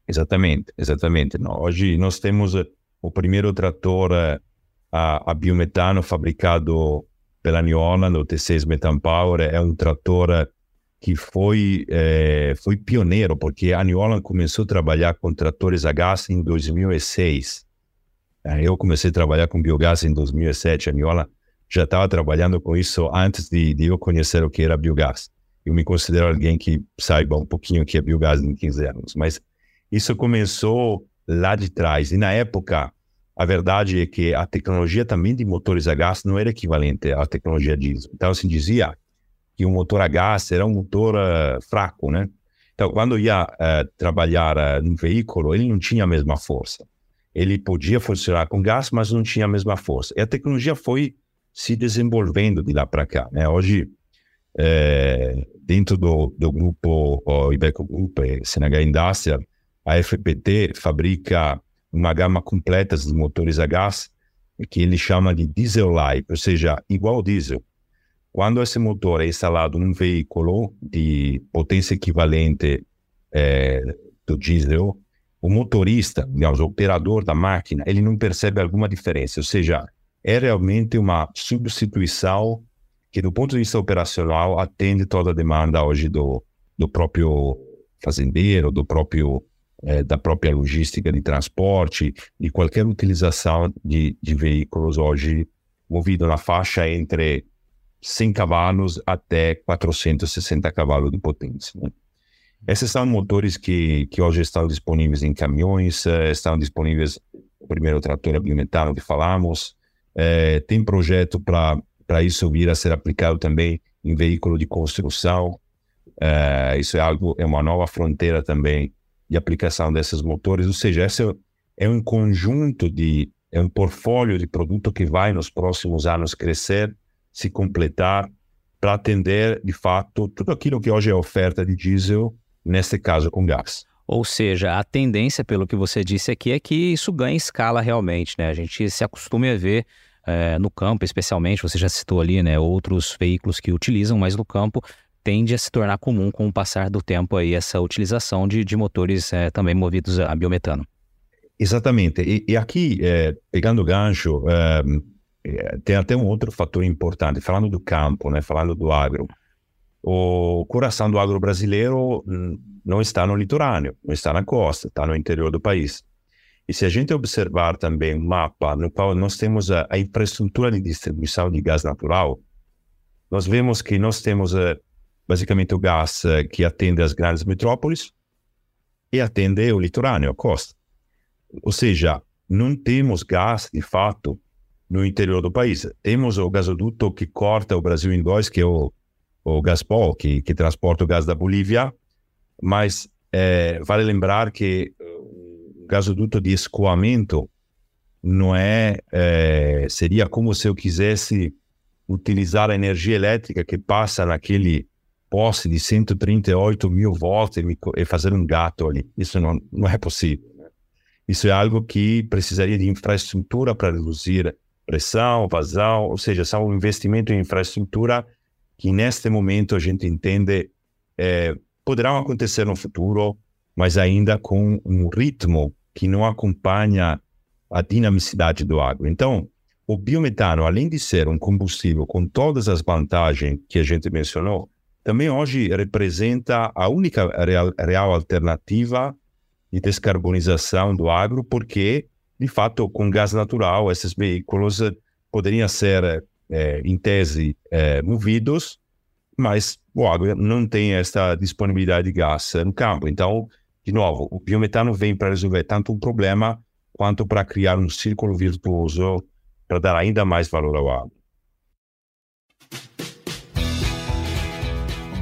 Exatamente, exatamente. Hoje nós temos eh, o primeiro trator a, a biometano fabricado pela New Holland, o T6 Metan Power, é um trator que foi, é, foi pioneiro, porque a New Holland começou a trabalhar com tratores a gás em 2006. Eu comecei a trabalhar com biogás em 2007, a New Holland já estava trabalhando com isso antes de, de eu conhecer o que era biogás. Eu me considero alguém que saiba um pouquinho o que é biogás em 15 anos, mas isso começou lá de trás. E na época, a verdade é que a tecnologia também de motores a gás não era equivalente à tecnologia diesel. Então, se dizia que um motor a gás era um motor uh, fraco, né? Então, quando ia uh, trabalhar uh, num veículo, ele não tinha a mesma força. Ele podia funcionar com gás, mas não tinha a mesma força. E a tecnologia foi se desenvolvendo de lá para cá. Né? Hoje, é, dentro do, do grupo o Ibeco Group, CNH Industrial, a FPT fabrica uma gama completa de motores a gás que ele chama de diesel light, ou seja, igual ao diesel. Quando esse motor é instalado num veículo de potência equivalente é, do diesel, o motorista, digamos, o operador da máquina, ele não percebe alguma diferença. Ou seja, é realmente uma substituição que, do ponto de vista operacional, atende toda a demanda hoje do, do próprio fazendeiro, do próprio é, da própria logística de transporte, de qualquer utilização de, de veículos hoje movido na faixa entre 100 cavalos até 460 cavalos de potência. Né? Esses são motores que, que hoje estão disponíveis em caminhões, eh, estão disponíveis o primeiro trator a biometano que falamos, é, tem projeto para isso vir a ser aplicado também em veículo de construção, é, isso é algo, é uma nova fronteira também de aplicação desses motores, ou seja, esse é um conjunto de, é um portfólio de produto que vai nos próximos anos crescer, se completar, para atender, de fato, tudo aquilo que hoje é oferta de diesel, neste caso com gás. Ou seja, a tendência, pelo que você disse aqui, é que isso ganhe escala realmente, né? A gente se acostume a ver é, no campo, especialmente, você já citou ali, né, outros veículos que utilizam, mas no campo tende a se tornar comum com o passar do tempo aí essa utilização de, de motores é, também movidos a biometano. Exatamente. E, e aqui, é, pegando o gancho, é, tem até um outro fator importante. Falando do campo, né, falando do agro, o coração do agro brasileiro hum, não está no litorâneo, não está na costa, está no interior do país. E se a gente observar também o mapa no qual nós temos a, a infraestrutura de distribuição de gás natural, nós vemos que nós temos basicamente o gás eh, que atende as grandes metrópoles e atende o litorâneo, a costa. Ou seja, não temos gás, de fato, no interior do país. Temos o gasoduto que corta o Brasil em dois, que é o, o Gaspol, que, que transporta o gás da Bolívia, mas é, vale lembrar que o gasoduto de escoamento não é, é, seria como se eu quisesse utilizar a energia elétrica que passa naquele poste de 138 mil volts e, e fazer um gato ali. Isso não, não é possível. Né? Isso é algo que precisaria de infraestrutura para reduzir pressão, vazão, ou seja, são um investimento em infraestrutura que neste momento a gente entende é, poderão acontecer no futuro, mas ainda com um ritmo que não acompanha a dinamicidade do agro. Então, o biometano, além de ser um combustível com todas as vantagens que a gente mencionou, também hoje representa a única real, real alternativa de descarbonização do agro, porque, de fato, com gás natural, esses veículos poderiam ser, é, em tese, é, movidos, mas o agro não tem essa disponibilidade de gás no campo. Então, de novo, o biometano vem para resolver tanto um problema quanto para criar um círculo virtuoso para dar ainda mais valor ao agro.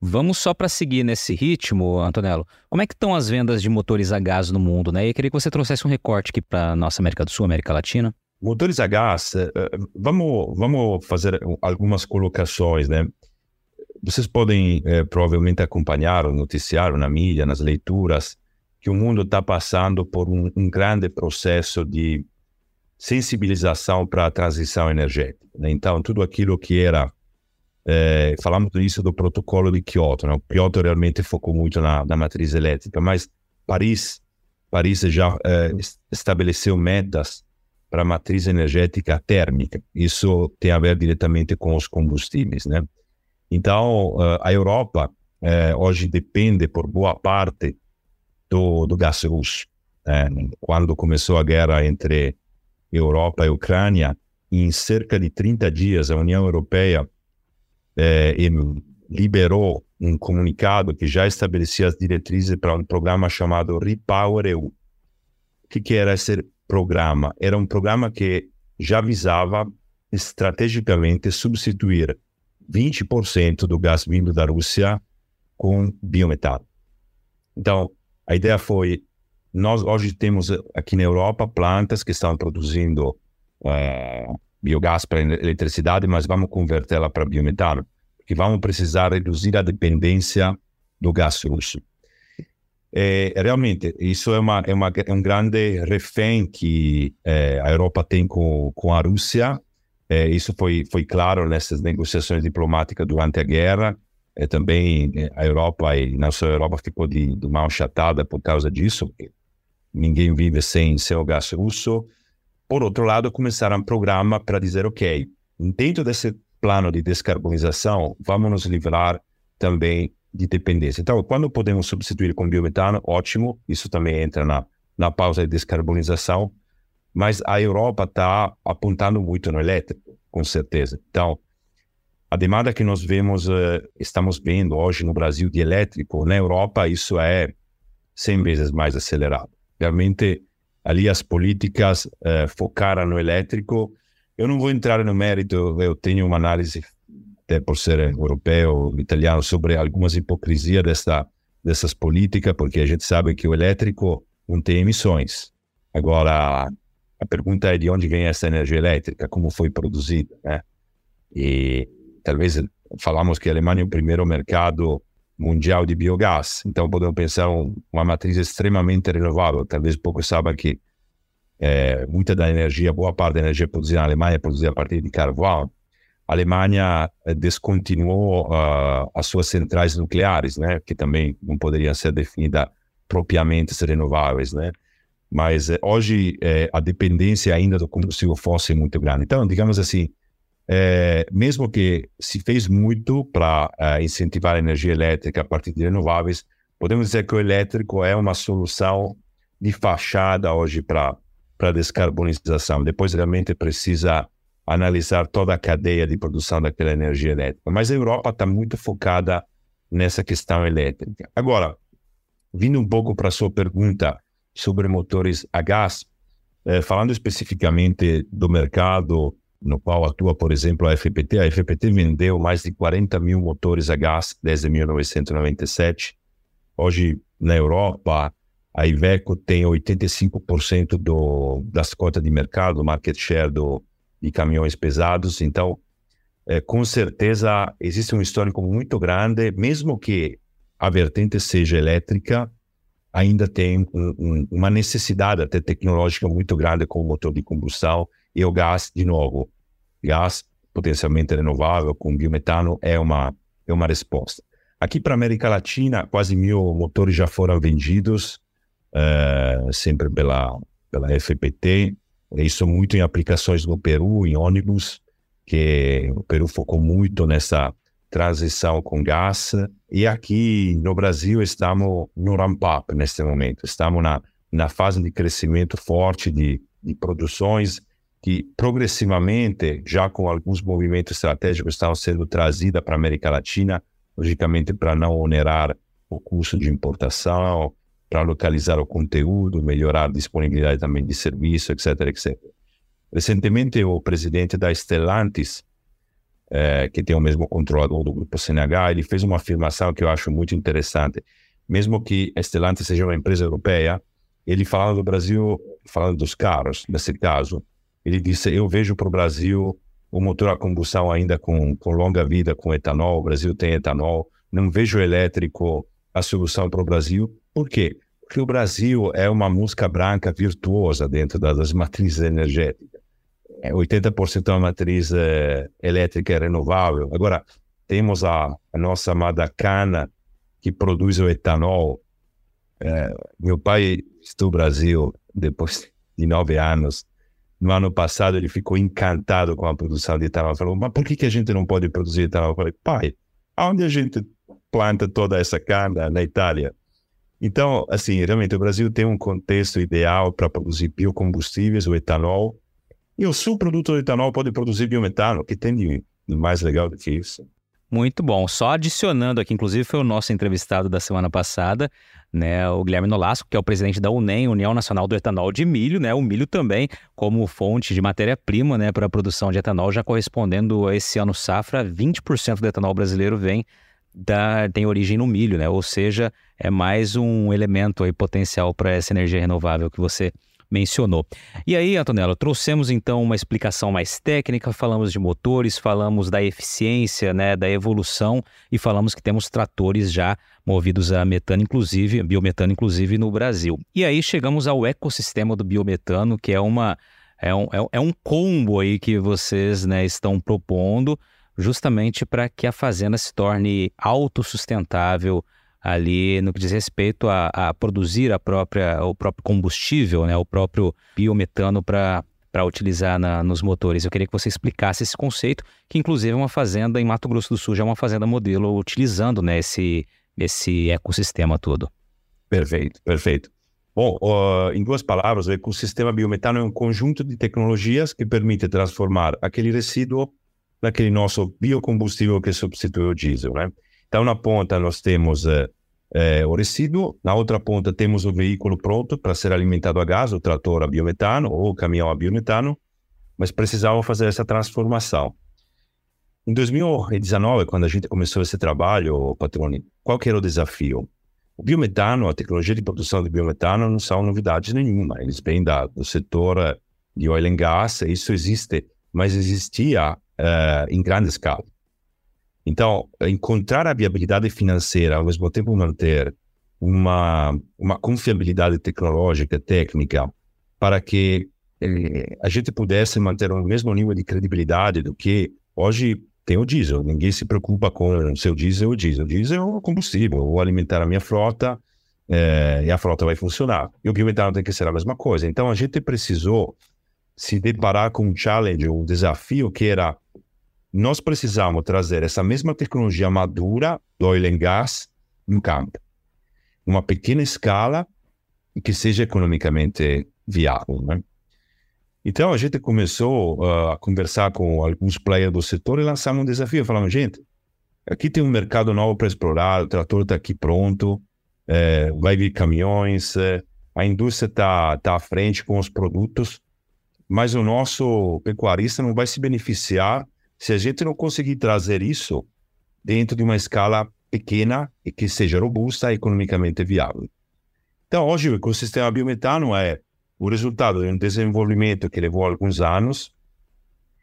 Vamos só para seguir nesse ritmo, Antonello. Como é que estão as vendas de motores a gás no mundo, né? E eu queria que você trouxesse um recorte aqui para nossa América do Sul, América Latina. Motores a gás, eh, eh, vamos, vamos fazer algumas colocações, né? Vocês podem é, provavelmente acompanhar o noticiário na mídia, nas leituras, que o mundo está passando por um, um, grande processo de sensibilização para a transição energética. Né? Então, tudo aquilo que era é, falamos disso do protocolo de Kyoto, né? Kyoto realmente focou muito na, na matriz elétrica, mas Paris, Paris já é, estabeleceu metas para a matriz energética térmica. Isso tem a ver diretamente com os combustíveis, né? Então, a Europa hoje depende por boa parte do, do gás russo. Né? Quando começou a guerra entre Europa e Ucrânia, em cerca de 30 dias, a União Europeia é, liberou um comunicado que já estabelecia as diretrizes para um programa chamado Repower EU. O que, que era esse programa? Era um programa que já visava estrategicamente substituir 20% do gás vindo da Rússia com biometano. Então, a ideia foi: nós hoje temos aqui na Europa plantas que estão produzindo uh, biogás para eletricidade, mas vamos convertê-la para biometano, porque vamos precisar reduzir a dependência do gás russo. É, realmente, isso é, uma, é, uma, é um grande refém que é, a Europa tem com, com a Rússia. É, isso foi, foi claro nessas negociações diplomáticas durante a guerra. É, também é, a Europa, e não só a Europa, ficou de, de mão chatada por causa disso, ninguém vive sem, sem o gás russo. Por outro lado, começaram um programa para dizer, ok, dentro desse plano de descarbonização, vamos nos livrar também de dependência. Então, quando podemos substituir com biometano, ótimo, isso também entra na, na pausa de descarbonização, mas a Europa está apontando muito no elétrico, com certeza. Então, a demanda que nós vemos, uh, estamos vendo hoje no Brasil de elétrico, na Europa isso é 100 vezes mais acelerado. Realmente, ali as políticas uh, focaram no elétrico. Eu não vou entrar no mérito, eu tenho uma análise, até por ser europeu, italiano, sobre algumas hipocrisias dessa, dessas políticas, porque a gente sabe que o elétrico não tem emissões. Agora, a pergunta é de onde vem essa energia elétrica, como foi produzida, né? E talvez falamos que a Alemanha é o primeiro mercado mundial de biogás, então podemos pensar um, uma matriz extremamente renovável. Talvez pouco saiba que é, muita da energia, boa parte da energia produzida na Alemanha é produzida a partir de carvão. A Alemanha eh, descontinuou uh, as suas centrais nucleares, né, que também não poderiam ser definidas propriamente renováveis, né? Mas eh, hoje a dependência ainda do combustível fóssil é muito grande. Então, digamos assim, mesmo que se fez muito para incentivar a energia elétrica a partir de renováveis, podemos dizer que o elétrico é uma solução de fachada hoje para para descarbonização. Depois realmente precisa analisar toda a cadeia de produção daquela energia elétrica. Mas a Europa está muito focada nessa questão elétrica. Agora, vindo um pouco para a sua pergunta sobre motores a gás, eh, falando especificamente do mercado no qual atua, por exemplo, a FPT, a FPT vendeu mais de 40 mil motores a gás desde 1997. Hoje, na Europa, a Iveco tem 85% do, das cotas de mercado, market share do, de caminhões pesados. Então, é, com certeza, existe um histórico muito grande, mesmo que a vertente seja elétrica, ainda tem um, um, uma necessidade até tecnológica muito grande com o motor de combustão e o gás, de novo, gás potencialmente renovável com biometano é uma, é uma resposta. Aqui para a América Latina, quase mil motores já foram vendidos, uh, sempre pela, pela FPT. Isso muito em aplicações no Peru, em ônibus, que o Peru focou muito nessa transição com gás. E aqui no Brasil estamos no ramp-up neste momento. Estamos na, na fase de crescimento forte de, de produções que progressivamente, já com alguns movimentos estratégicos, estão sendo trazidas para a América Latina, logicamente para não onerar o custo de importação, para localizar o conteúdo, melhorar a disponibilidade também de serviço, etc, etc. Recentemente, o presidente da Stellantis, é, que tem o mesmo controlador do grupo CNH, ele fez uma afirmação que eu acho muito interessante. Mesmo que a Stellantis seja uma empresa europeia, ele falando do Brasil, falando dos carros, nesse caso, ele disse: Eu vejo para o Brasil o motor a combustão ainda com, com longa vida, com etanol. O Brasil tem etanol. Não vejo elétrico a solução para o Brasil. Por quê? Porque o Brasil é uma música branca virtuosa dentro das matrizes energéticas. 80% é, da matriz é, elétrica é renovável. Agora, temos a, a, nossa amada cana, que produz o etanol. É, meu pai estudou Brasil depois de nove anos. No ano passado, ele ficou encantado com a produção de etanol. Falou, mas por que, que a gente não pode produzir etanol? Eu falei, pai, aonde a gente planta toda essa cana na Itália. Então, assim, realmente o Brasil tem um contexto ideal para produzir biocombustíveis, o etanol, e o subproduto do etanol pode produzir biometano, que tem de mais legal do que isso. Muito bom. Só adicionando aqui, inclusive foi o nosso entrevistado da semana passada, né, o Guilherme Nolasco, que é o presidente da UNEM, União Nacional do Etanol de Milho, né, o milho também como fonte de matéria-prima, né, para a produção de etanol, já correspondendo a esse ano safra, 20% do etanol brasileiro vem da, tem origem no milho, né? Ou seja, é mais um elemento aí potencial para essa energia renovável que você mencionou. E aí, Antonella, trouxemos então uma explicação mais técnica, falamos de motores, falamos da eficiência, né, da evolução e falamos que temos tratores já movidos a metano, inclusive, biometano, inclusive no Brasil. E aí chegamos ao ecossistema do biometano, que é uma é um, é um combo aí que vocês né, estão propondo justamente para que a fazenda se torne autossustentável ali no que diz respeito a, a produzir a própria, o próprio combustível, né, o próprio biometano para para utilizar na, nos motores. Eu queria que você explicasse esse conceito, que inclusive é uma fazenda em Mato Grosso do Sul já é uma fazenda modelo utilizando né, esse, esse ecossistema todo. Perfeito, perfeito. Bom, uh, em duas palavras, o ecossistema biometano é um conjunto de tecnologias que permite transformar aquele resíduo naquele nosso biocombustível que substitui o diesel. Né? Então, na ponta nós temos eh, eh, o resíduo, na outra ponta temos o veículo pronto para ser alimentado a gás, o trator a biometano ou o caminhão a biometano, mas precisava fazer essa transformação. Em 2019, quando a gente começou esse trabalho, Patrone, qual que era o desafio? O biometano, a tecnologia de produção de biometano não são novidades nenhuma. Eles vêm da, do setor de oil and gas, isso existe, mas existia uh, em grande escala. Então, encontrar a viabilidade financeira, ao mesmo tempo manter uma, uma confiabilidade tecnológica, técnica, para que eh, a gente pudesse manter o mesmo nível de credibilidade do que hoje tem o diesel. Ninguém se preocupa com o seu diesel ou diesel. Diesel é o combustível. vou alimentar a minha frota é, e a frota vai funcionar. E o biometano tem que ser a mesma coisa. Então, a gente precisou se deparar com um challenge, um desafio que era nós precisamos trazer essa mesma tecnologia madura do oil and gas no campo. Uma pequena escala que seja economicamente viável. Né? Então a gente começou uh, a conversar com alguns players do setor e lançamos um desafio. Falamos, gente, aqui tem um mercado novo para explorar, o trator está aqui pronto, é, vai vir caminhões, é, a indústria está tá à frente com os produtos, mas o nosso pecuarista não vai se beneficiar se a gente não conseguir trazer isso dentro de uma escala pequena e que seja robusta e economicamente viável. Então, hoje o ecossistema biometano é o resultado de um desenvolvimento que levou alguns anos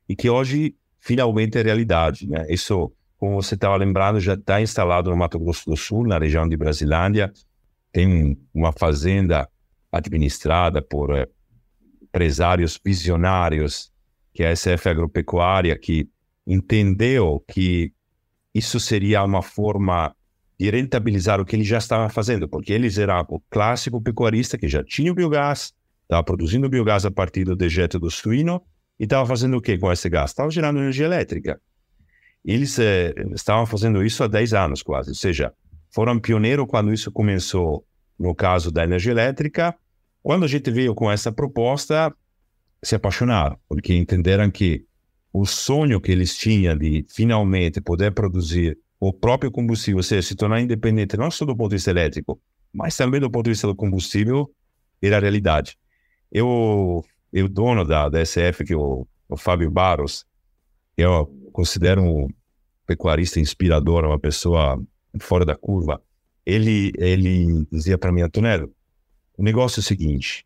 e que hoje finalmente é realidade. Né? Isso, como você estava lembrando, já está instalado no Mato Grosso do Sul, na região de Brasilândia. Tem uma fazenda administrada por eh, empresários visionários, que é a SF Agropecuária, que entendeu que isso seria uma forma de rentabilizar o que ele já estava fazendo, porque eles eram o clássico pecuarista que já tinha o biogás, Estava produzindo biogás a partir do dejeto do suíno e estava fazendo o que com esse gás? Estava gerando energia elétrica. Eles eh, estavam fazendo isso há 10 anos quase, ou seja, foram pioneiros quando isso começou no caso da energia elétrica. Quando a gente veio com essa proposta, se apaixonaram, porque entenderam que o sonho que eles tinham de finalmente poder produzir o próprio combustível, ou seja, se tornar independente não só do ponto de vista elétrico, mas também do ponto de vista do combustível, era a realidade. Eu, eu dono da, da SF, que é o, o Fábio Barros, eu considero um pecuarista inspirador, uma pessoa fora da curva. Ele, ele dizia para mim, Antonello, o negócio é o seguinte,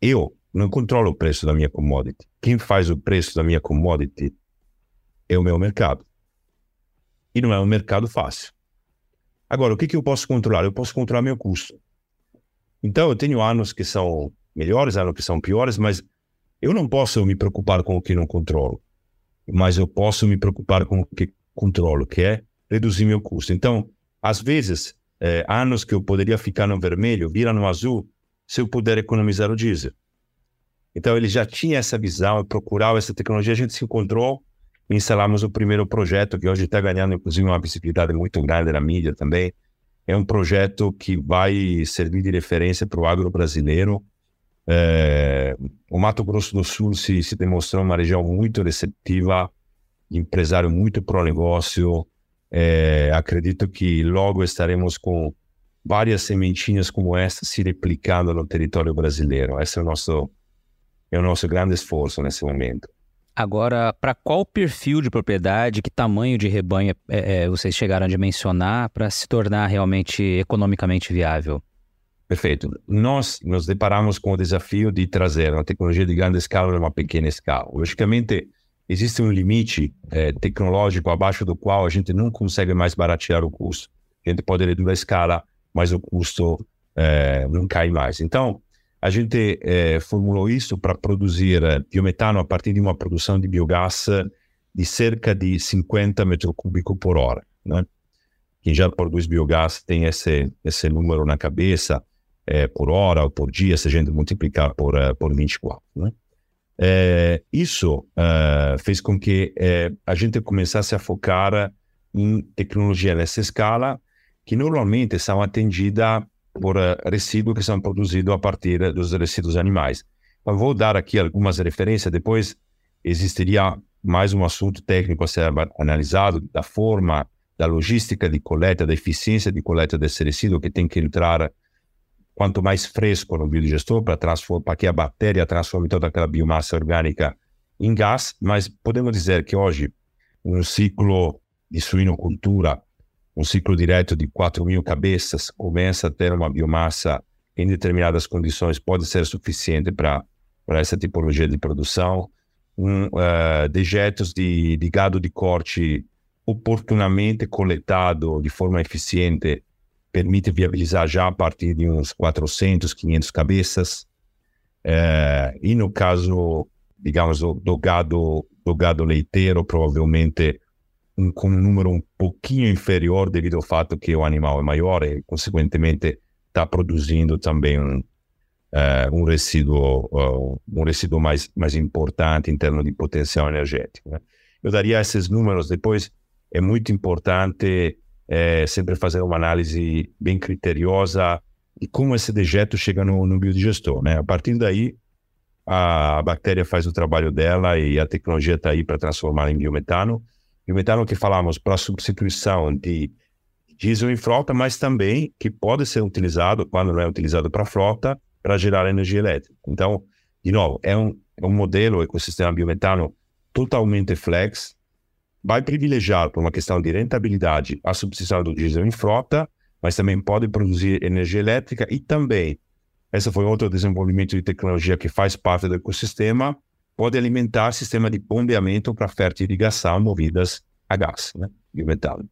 eu não controlo o preço da minha commodity. Quem faz o preço da minha commodity é o meu mercado. E não é um mercado fácil. Agora, o que, que eu posso controlar? Eu posso controlar meu custo. Então, eu tenho anos que são melhores, há que são piores, mas eu não posso me preocupar com o que não controlo. Mas eu posso me preocupar com o que controlo, que é reduzir meu custo. Então, às vezes, é, anos que eu poderia ficar no vermelho, viram no azul, se eu puder economizar o diesel. Então, ele já tinha essa visão, procurava essa tecnologia, a gente se encontrou e instalamos o primeiro projeto, que hoje está ganhando, inclusive, uma visibilidade muito grande na mídia também. É um projeto que vai servir de referência para o agro brasileiro, é, o Mato Grosso do Sul se, se demonstrou uma região muito receptiva, empresário muito pró-negócio. É, acredito que logo estaremos com várias sementinhas como esta se replicando no território brasileiro. Esse é o nosso, é o nosso grande esforço nesse momento. Agora, para qual perfil de propriedade, que tamanho de rebanho é, é, vocês chegaram a dimensionar para se tornar realmente economicamente viável? Perfeito. Nós nos deparamos com o desafio de trazer uma tecnologia de grande escala numa pequena escala. Logicamente, existe um limite é, tecnológico abaixo do qual a gente não consegue mais baratear o custo. A gente pode reduzir a escala, mas o custo é, não cai mais. Então, a gente é, formulou isso para produzir biometano a partir de uma produção de biogás de cerca de 50 metros cúbicos por hora. Né? Quem já produz biogás tem esse, esse número na cabeça por hora ou por dia, se a gente multiplicar por, por 24. Né? Isso fez com que a gente começasse a focar em tecnologia nessa escala, que normalmente são atendidas por resíduos que são produzidos a partir dos resíduos animais. Então, vou dar aqui algumas referências, depois existiria mais um assunto técnico a ser analisado, da forma, da logística de coleta, da eficiência de coleta desse resíduo que tem que entrar quanto mais fresco no biodigestor para, que a bactéria transforme toda aquela biomassa orgânica em gás, mas podemos dizer que hoje um ciclo de suinocultura, um ciclo direto de 4 mil cabeças, começa a ter uma biomassa em determinadas condições, pode ser suficiente para essa tipologia de produção. Um, uh, dejetos de, de gado de corte oportunamente coletado de forma eficiente permite viabilizar já a partir de uns 400, 500 cabeças. É, e no caso, digamos, do, do, gado, do gado leiteiro, provavelmente um, com um número um pouquinho inferior devido ao fato que o animal é maior e, consequentemente, está produzindo também um, uh, um resíduo, uh, um resíduo mais, mais importante em termos de potencial energético. Né? Eu daria esses números, depois é muito importante é, sempre fazer uma análise bem criteriosa de como esse dejeto chega no, no biodigestor. Né? A partir daí, a, a bactéria faz o trabalho dela e a tecnologia está aí para transformar em biometano. Biometano que falamos para substituição de diesel em frota, mas também que pode ser utilizado, quando não é utilizado para frota, para gerar energia elétrica. Então, de novo, é um, é um modelo, ecossistema biometano totalmente flex, vai privilegiar, por uma questão de rentabilidade, a substituição do diesel em frota, mas também pode produzir energia elétrica e também, esse foi outro desenvolvimento de tecnologia que faz parte do ecossistema, pode alimentar sistema de bombeamento para fertirrigação movidas a gás, né, biometano.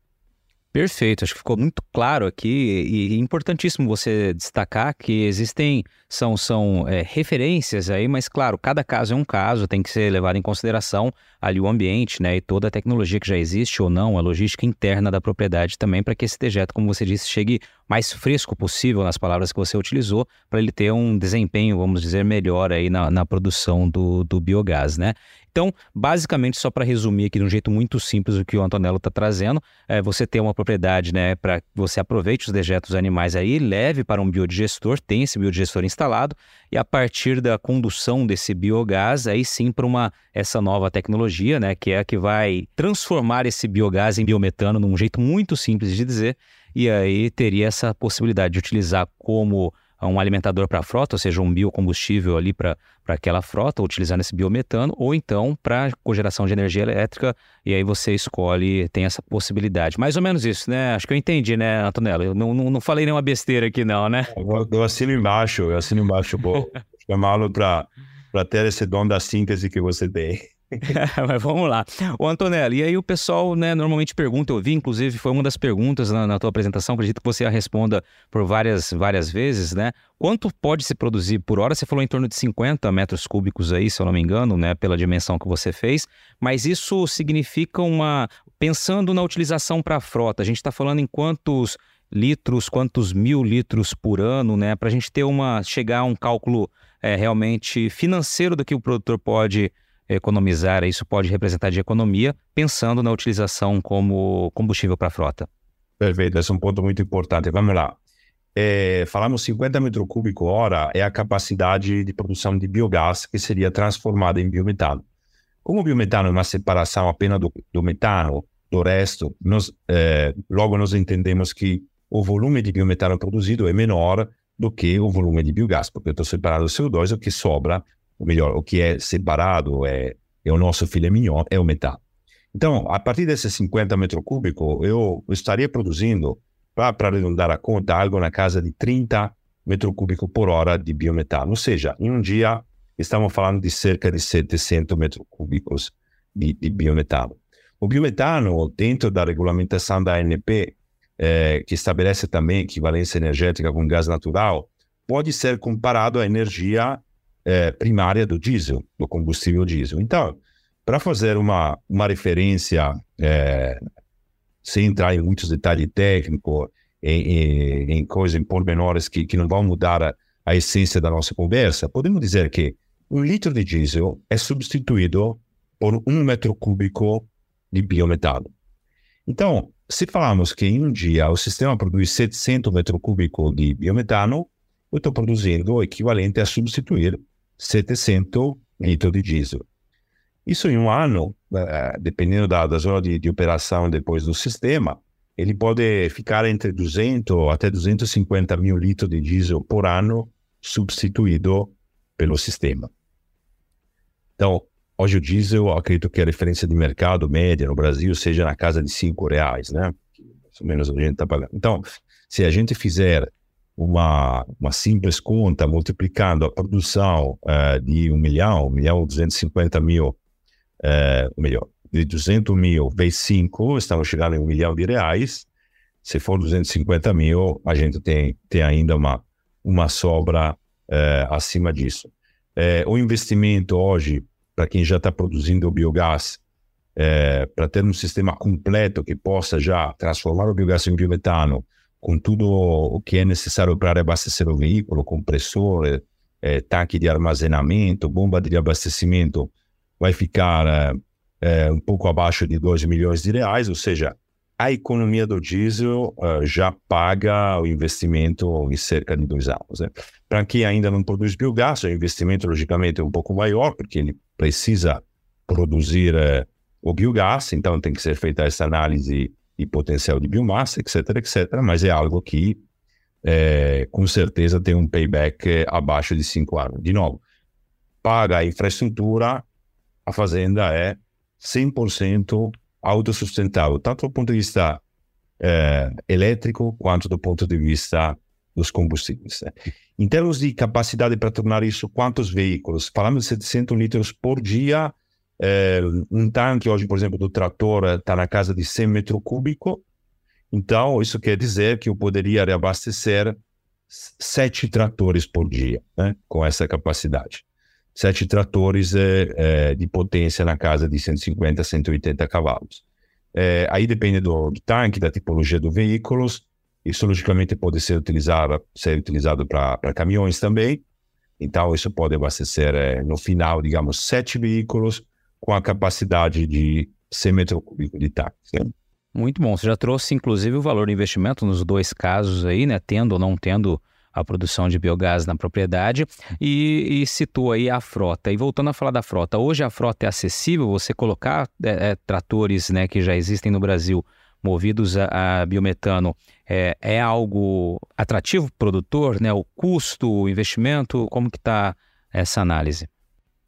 Perfeito, acho que ficou muito claro aqui e importantíssimo você destacar que existem são, são é, referências aí, mas claro, cada caso é um caso, tem que ser levado em consideração ali o ambiente, né, e toda a tecnologia que já existe ou não, a logística interna da propriedade também, para que esse dejeto, como você disse, chegue mais fresco possível nas palavras que você utilizou, para ele ter um desempenho, vamos dizer, melhor aí na, na produção do, do biogás, né? Então, basicamente, só para resumir aqui de um jeito muito simples o que o Antonello está trazendo, é você ter uma propriedade, né, para você aproveite os dejetos animais aí, leve para um biodigestor, tem esse biodigestor instalado, e a partir da condução desse biogás, aí sim para uma essa nova tecnologia, né, que é a que vai transformar esse biogás em biometano num jeito muito simples de dizer, e aí teria essa possibilidade de utilizar como um alimentador para a frota, ou seja, um biocombustível ali para aquela frota, utilizando esse biometano, ou então para cogeração de energia elétrica, e aí você escolhe, tem essa possibilidade. Mais ou menos isso, né? Acho que eu entendi, né, Antonella? Eu não, não, não falei nenhuma besteira aqui, não, né? Eu, eu assino embaixo, eu assino embaixo. Vou *laughs* chamá-lo para ter esse dom da síntese que você tem. *laughs* Mas vamos lá. O Antonello, e aí o pessoal né, normalmente pergunta, eu vi, inclusive, foi uma das perguntas na, na tua apresentação, acredito que você a responda por várias, várias vezes, né? Quanto pode se produzir por hora? Você falou em torno de 50 metros cúbicos aí, se eu não me engano, né? Pela dimensão que você fez, mas isso significa uma. Pensando na utilização para a frota, a gente está falando em quantos litros, quantos mil litros por ano, né? Para a gente ter uma. chegar a um cálculo é, realmente financeiro do que o produtor pode economizar, isso pode representar de economia, pensando na utilização como combustível para a frota. Perfeito, esse é um ponto muito importante. Vamos lá. É, falamos 50 metros cúbicos hora é a capacidade de produção de biogás que seria transformada em biometano. Como o biometano é uma separação apenas do, do metano do resto, nós, é, logo nós entendemos que o volume de biometano produzido é menor do que o volume de biogás, porque eu estou separando o CO2, o que sobra ou melhor, o que é separado é, é o nosso filé mignon, é o metano. Então, a partir desses 50 metros cúbicos, eu estaria produzindo, para arredondar a conta, algo na casa de 30 metros cúbicos por hora de biometano. Ou seja, em um dia, estamos falando de cerca de 700 metros cúbicos de, de biometano. O biometano, dentro da regulamentação da ANP, é, que estabelece também equivalência energética com gás natural, pode ser comparado à energia é, primária do diesel, do combustível diesel. Então, para fazer uma, uma referência, é, sem entrar em muitos detalhes técnicos, em, em, em coisas, em pormenores que, que não vão mudar a, a essência da nossa conversa, podemos dizer que um litro de diesel é substituído por um metro cúbico de biometano. Então, se falamos que em um dia o sistema produz 700 metros cúbicos de biometano, eu estou produzindo o equivalente a substituir 700 litros de diesel. Isso em um ano uh, dependendo da, da zona de, de, operação depois do sistema, ele pode ficar entre 200 até 250 mil litros de diesel por ano substituído pelo sistema. Então, hoje o diesel, acredito que a referência de mercado média no Brasil seja na casa de 5 reais, né? Mais ou menos a gente está pagando. Então, se a gente fizer uma, uma simples conta multiplicando a produção uh, de 1 milhão, 1 milhão 250 mil, uh, melhor, de 200 mil vezes 5, estamos chegando em 1 milhão de reais. Se for 250 mil, a gente tem, tem ainda uma, uma sobra uh, acima disso. o investimento hoje, para quem já está produzindo o biogás, para ter um sistema completo que possa já transformar o biogás em biometano, com tudo o que é necessário para abastecer o veículo, compressor, é, tanque de armazenamento, bomba de abastecimento, vai ficar é, um pouco abaixo de 2 milhões de reais, ou seja, a economia do diesel uh, já paga o investimento em cerca de dois anos. Né? Para quem ainda não produz biogás, o investimento, logicamente, é um pouco maior, porque ele precisa produzir uh, o biogás, então tem que ser feita essa análise e potencial de biomassa, etc, etc. Mas é algo que, é, com certeza, tem um payback abaixo de cinco anos. De novo, paga a infraestrutura, a fazenda é 100% autossustentável, tanto do ponto de vista é, elétrico quanto do ponto de vista dos combustíveis. Né? Em termos de capacidade para tornar isso, quantos veículos? Falamos de 700 litros por dia, é, um tanque hoje, por exemplo, do trator está na casa de 100 metros cúbicos. Então, isso quer dizer que eu poderia reabastecer sete tratores por dia, né, com essa capacidade. Sete tratores é, é, de potência na casa de 150, 180 cavalos. É, aí depende do, do, tanque, da tipologia do veículo. Isso, logicamente, pode ser utilizado, ser utilizado para caminhões também. Então, isso pode abastecer, no final, digamos, sete veículos com a capacidade de 100 metros cúbicos de táxi. Né? Muito bom. Você já trouxe, inclusive, o valor do investimento nos dois casos aí, né? Tendo ou não tendo a produção de biogás na propriedade e, e citou aí a frota. E voltando a falar da frota, hoje a frota é acessível, você colocar é, é, tratores né, que já existem no Brasil movidos a, a biometano é, é, algo atrativo para o produtor? Né? O custo, o investimento, como que está essa análise?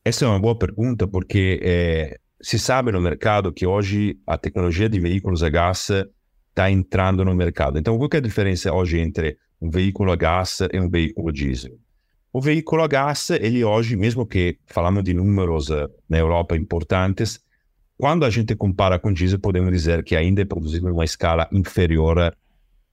Essa é uma boa pergunta, porque é, se sabe no mercado que hoje a tecnologia de veículos a gás está entrando no mercado. Então, qual é a diferença hoje entre um veículo a gás e um veículo diesel? O veículo a gás, ele hoje, mesmo que falando de números uh, na Europa importantes, quando a gente compara com diesel, podemos dizer que ainda é produzido em uma escala inferior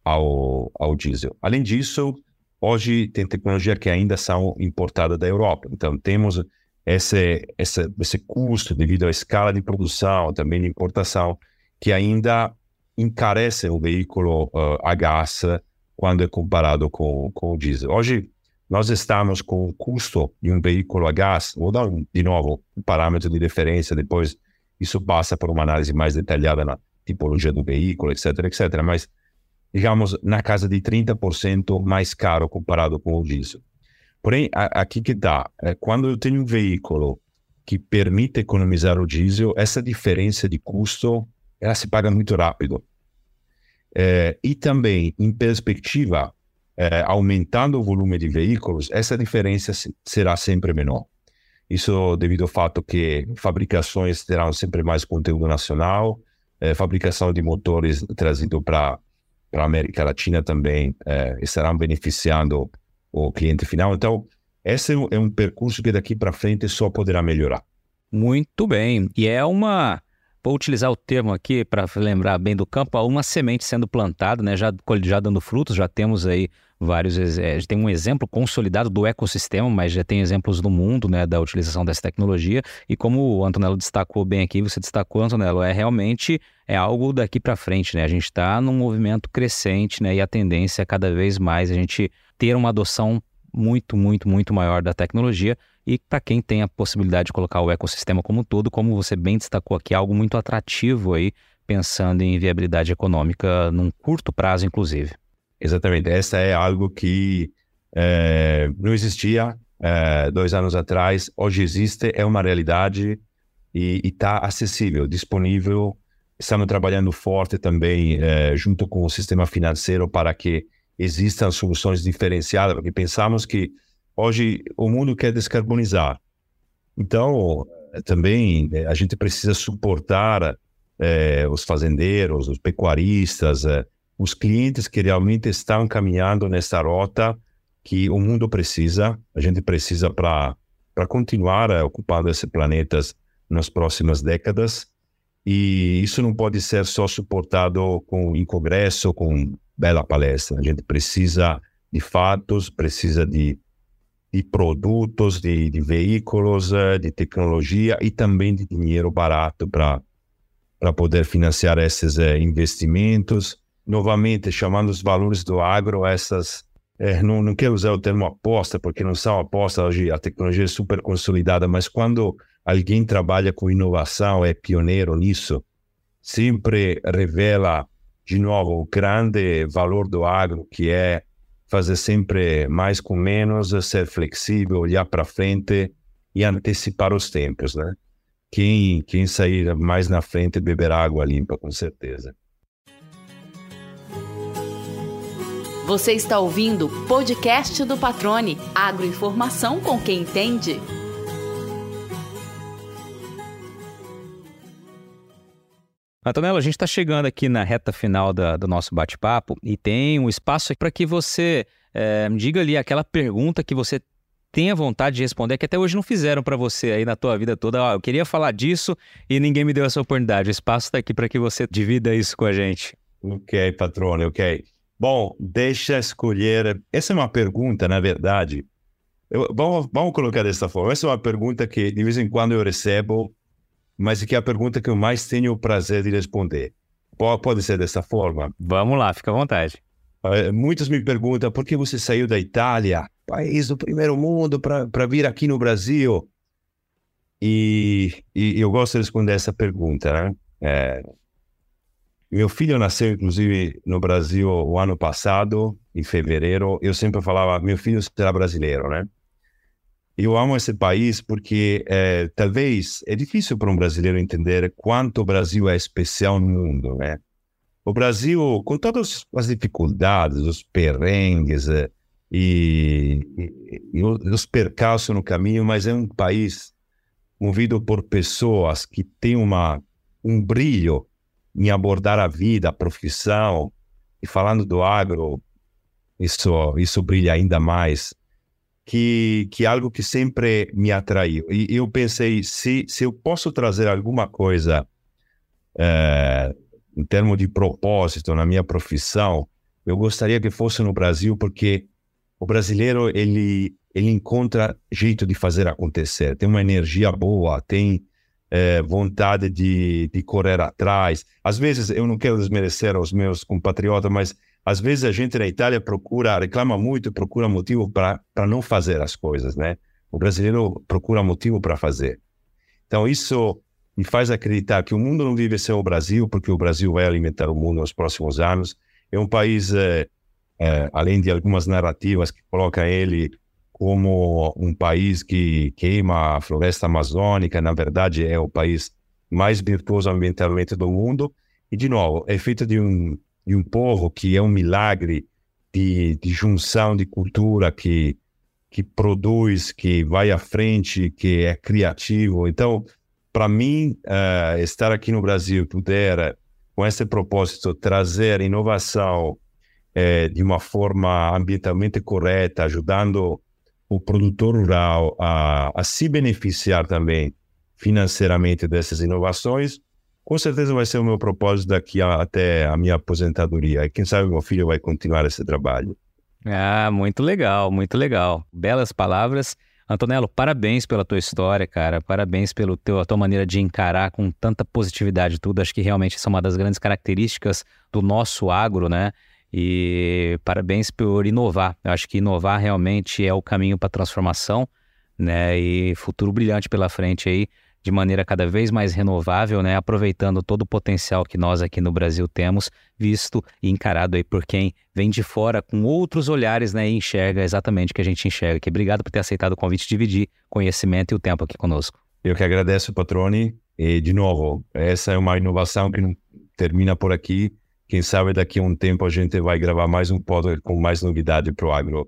ao, ao diesel. Além disso, hoje tem tecnologia que ainda são importadas da Europa. Então, temos esse, esse, custo devido à escala de produção, também de importação, que ainda encarece o veículo uh, a gás quando é comparado com, com o diesel. Hoje, nós estamos com o custo de um veículo a gás, vou dar de novo um parâmetro de referência, depois isso passa por uma análise mais detalhada na tipologia do veículo, etc, etc, mas digamos na casa de 30% mais caro comparado com o diesel. Porém, aqui que dá, é, quando eu tenho um veículo que permite economizar o diesel, essa diferença de custo ela se paga muito rápido. É, e também, em perspectiva, é, aumentando o volume de veículos, essa diferença será sempre menor. Isso devido ao fato que fabricações terão sempre mais conteúdo nacional, é, fabricação de motores trazido para a América Latina também é, estarão beneficiando o cliente final. Então, esse é um percurso que daqui para frente só poderá melhorar. Muito bem. E é uma. Vou utilizar o termo aqui para lembrar bem do campo, uma semente sendo plantada, né, já, já dando frutos, já temos aí vários, é, tem um exemplo consolidado do ecossistema, mas já tem exemplos do mundo, né, da utilização dessa tecnologia, e como o Antonello destacou bem aqui, você destacou, Antonello, é realmente é algo daqui para frente, né, a gente está num movimento crescente, né, e a tendência é cada vez mais a gente ter uma adoção muito, muito, muito maior da tecnologia e para quem tem a possibilidade de colocar o ecossistema como um todo, como você bem destacou aqui, algo muito atrativo aí, pensando em viabilidade econômica num curto prazo, inclusive. Exatamente, essa é algo que é, não existia é, dois anos atrás, hoje existe, é uma realidade e está acessível, disponível. Estamos trabalhando forte também eh, junto com o sistema financeiro para que existam soluções diferenciadas, porque pensamos que hoje o mundo quer descarbonizar. Então, eh, também eh, a gente precisa suportar eh, os fazendeiros, os pecuaristas, eh, os clientes que realmente estão caminhando nessa rota que o mundo precisa, a gente precisa para continuar ocupando esse planeta nas próximas décadas. E isso não pode ser só suportado com em congresso, com bela palestra. A gente precisa de fatos, precisa de, de produtos, de, de veículos, eh, de tecnologia e também de dinheiro barato para poder financiar esses eh, investimentos. Novamente, chamando os valores do agro, essas é, não, não quero usar o termo aposta, porque não são apostas hoje, a tecnologia é super consolidada, mas quando alguém trabalha com inovação, é pioneiro nisso, sempre revela de novo o grande valor do agro, que é fazer sempre mais com menos, ser flexível, olhar para frente e antecipar os tempos, né? Quem, quem sair mais na frente beberá água limpa, com certeza. Você está ouvindo o podcast do Patrone, agroinformação com quem entende. Antonella, a gente está chegando aqui na reta final da, do nosso bate-papo e tem um espaço para que você é, diga ali aquela pergunta que você tenha vontade de responder, que até hoje não fizeram para você aí na tua vida toda. Ó, eu queria falar disso e ninguém me deu essa oportunidade. O espaço está aqui para que você divida isso com a gente. Ok, patrone, ok. Bom, deixa escolher. Essa é uma pergunta, na verdade. Eu, vamos, vamos colocar dessa forma. Essa é uma pergunta que de vez em quando eu recebo, mas que é a pergunta que eu mais tenho o prazer de responder. Pode, ser dessa forma? Vamos lá, fica à vontade. Uh, muitos me perguntam por que você saiu da Itália, país do primeiro mundo, para vir aqui no Brasil. E, e, eu gosto de responder essa pergunta, né? É, meu filho nasceu, inclusive, no Brasil o ano passado, em fevereiro. Eu sempre falava, meu filho será brasileiro, né? Eu amo esse país porque é, talvez é difícil para um brasileiro entender quanto o Brasil é especial no mundo, né? O Brasil, com todas as dificuldades, os perrengues é, e, e, e os percalços no caminho, mas é um país movido por pessoas que têm uma, um brilho em abordar a vida, a profissão, e falando do agro, isso, isso brilha ainda mais, que, que algo que sempre me atraiu. E eu pensei, se, se eu posso trazer alguma coisa é, em termos de propósito na minha profissão, eu gostaria que fosse no Brasil, porque o brasileiro, ele, ele encontra jeito de fazer acontecer, tem uma energia boa, tem é, vontade de, de correr atrás. Às vezes, eu não quero desmerecer os meus compatriotas, mas às vezes a gente na Itália procura, reclama muito, procura motivo para não fazer as coisas, né? O brasileiro procura motivo para fazer. Então, isso me faz acreditar que o mundo não vive sem o Brasil, porque o Brasil vai alimentar o mundo nos próximos anos. É um país, é, é, além de algumas narrativas que colocam ele como um país que queima a floresta amazônica, na verdade é o país mais virtuoso ambientalmente do mundo. E, de novo, é feito de um, de um povo que é um milagre de, de junção de cultura, que, que produz, que vai à frente, que é criativo. Então, para mim, uh, estar aqui no Brasil, puder, com esse propósito, trazer inovação uh, de uma forma ambientalmente correta, ajudando o produtor rural a, a se beneficiar também financeiramente dessas inovações, com certeza vai ser o meu propósito daqui a, até a minha aposentadoria. E quem sabe meu filho vai continuar esse trabalho. Ah, muito legal, muito legal. Belas palavras. Antonello, parabéns pela tua história, cara. Parabéns pela tua maneira de encarar com tanta positividade tudo. Acho que realmente isso é uma das grandes características do nosso agro, né? E parabéns por inovar. Eu acho que inovar realmente é o caminho para transformação, né? E futuro brilhante pela frente aí, de maneira cada vez mais renovável, né? Aproveitando todo o potencial que nós aqui no Brasil temos, visto e encarado aí por quem vem de fora com outros olhares, né? E enxerga exatamente o que a gente enxerga aqui. Obrigado por ter aceitado o convite de dividir conhecimento e o tempo aqui conosco. Eu que agradeço, Patrone. E, de novo, essa é uma inovação que não termina por aqui. Quem sabe daqui a um tempo a gente vai gravar mais um podcast com mais novidade para o agro.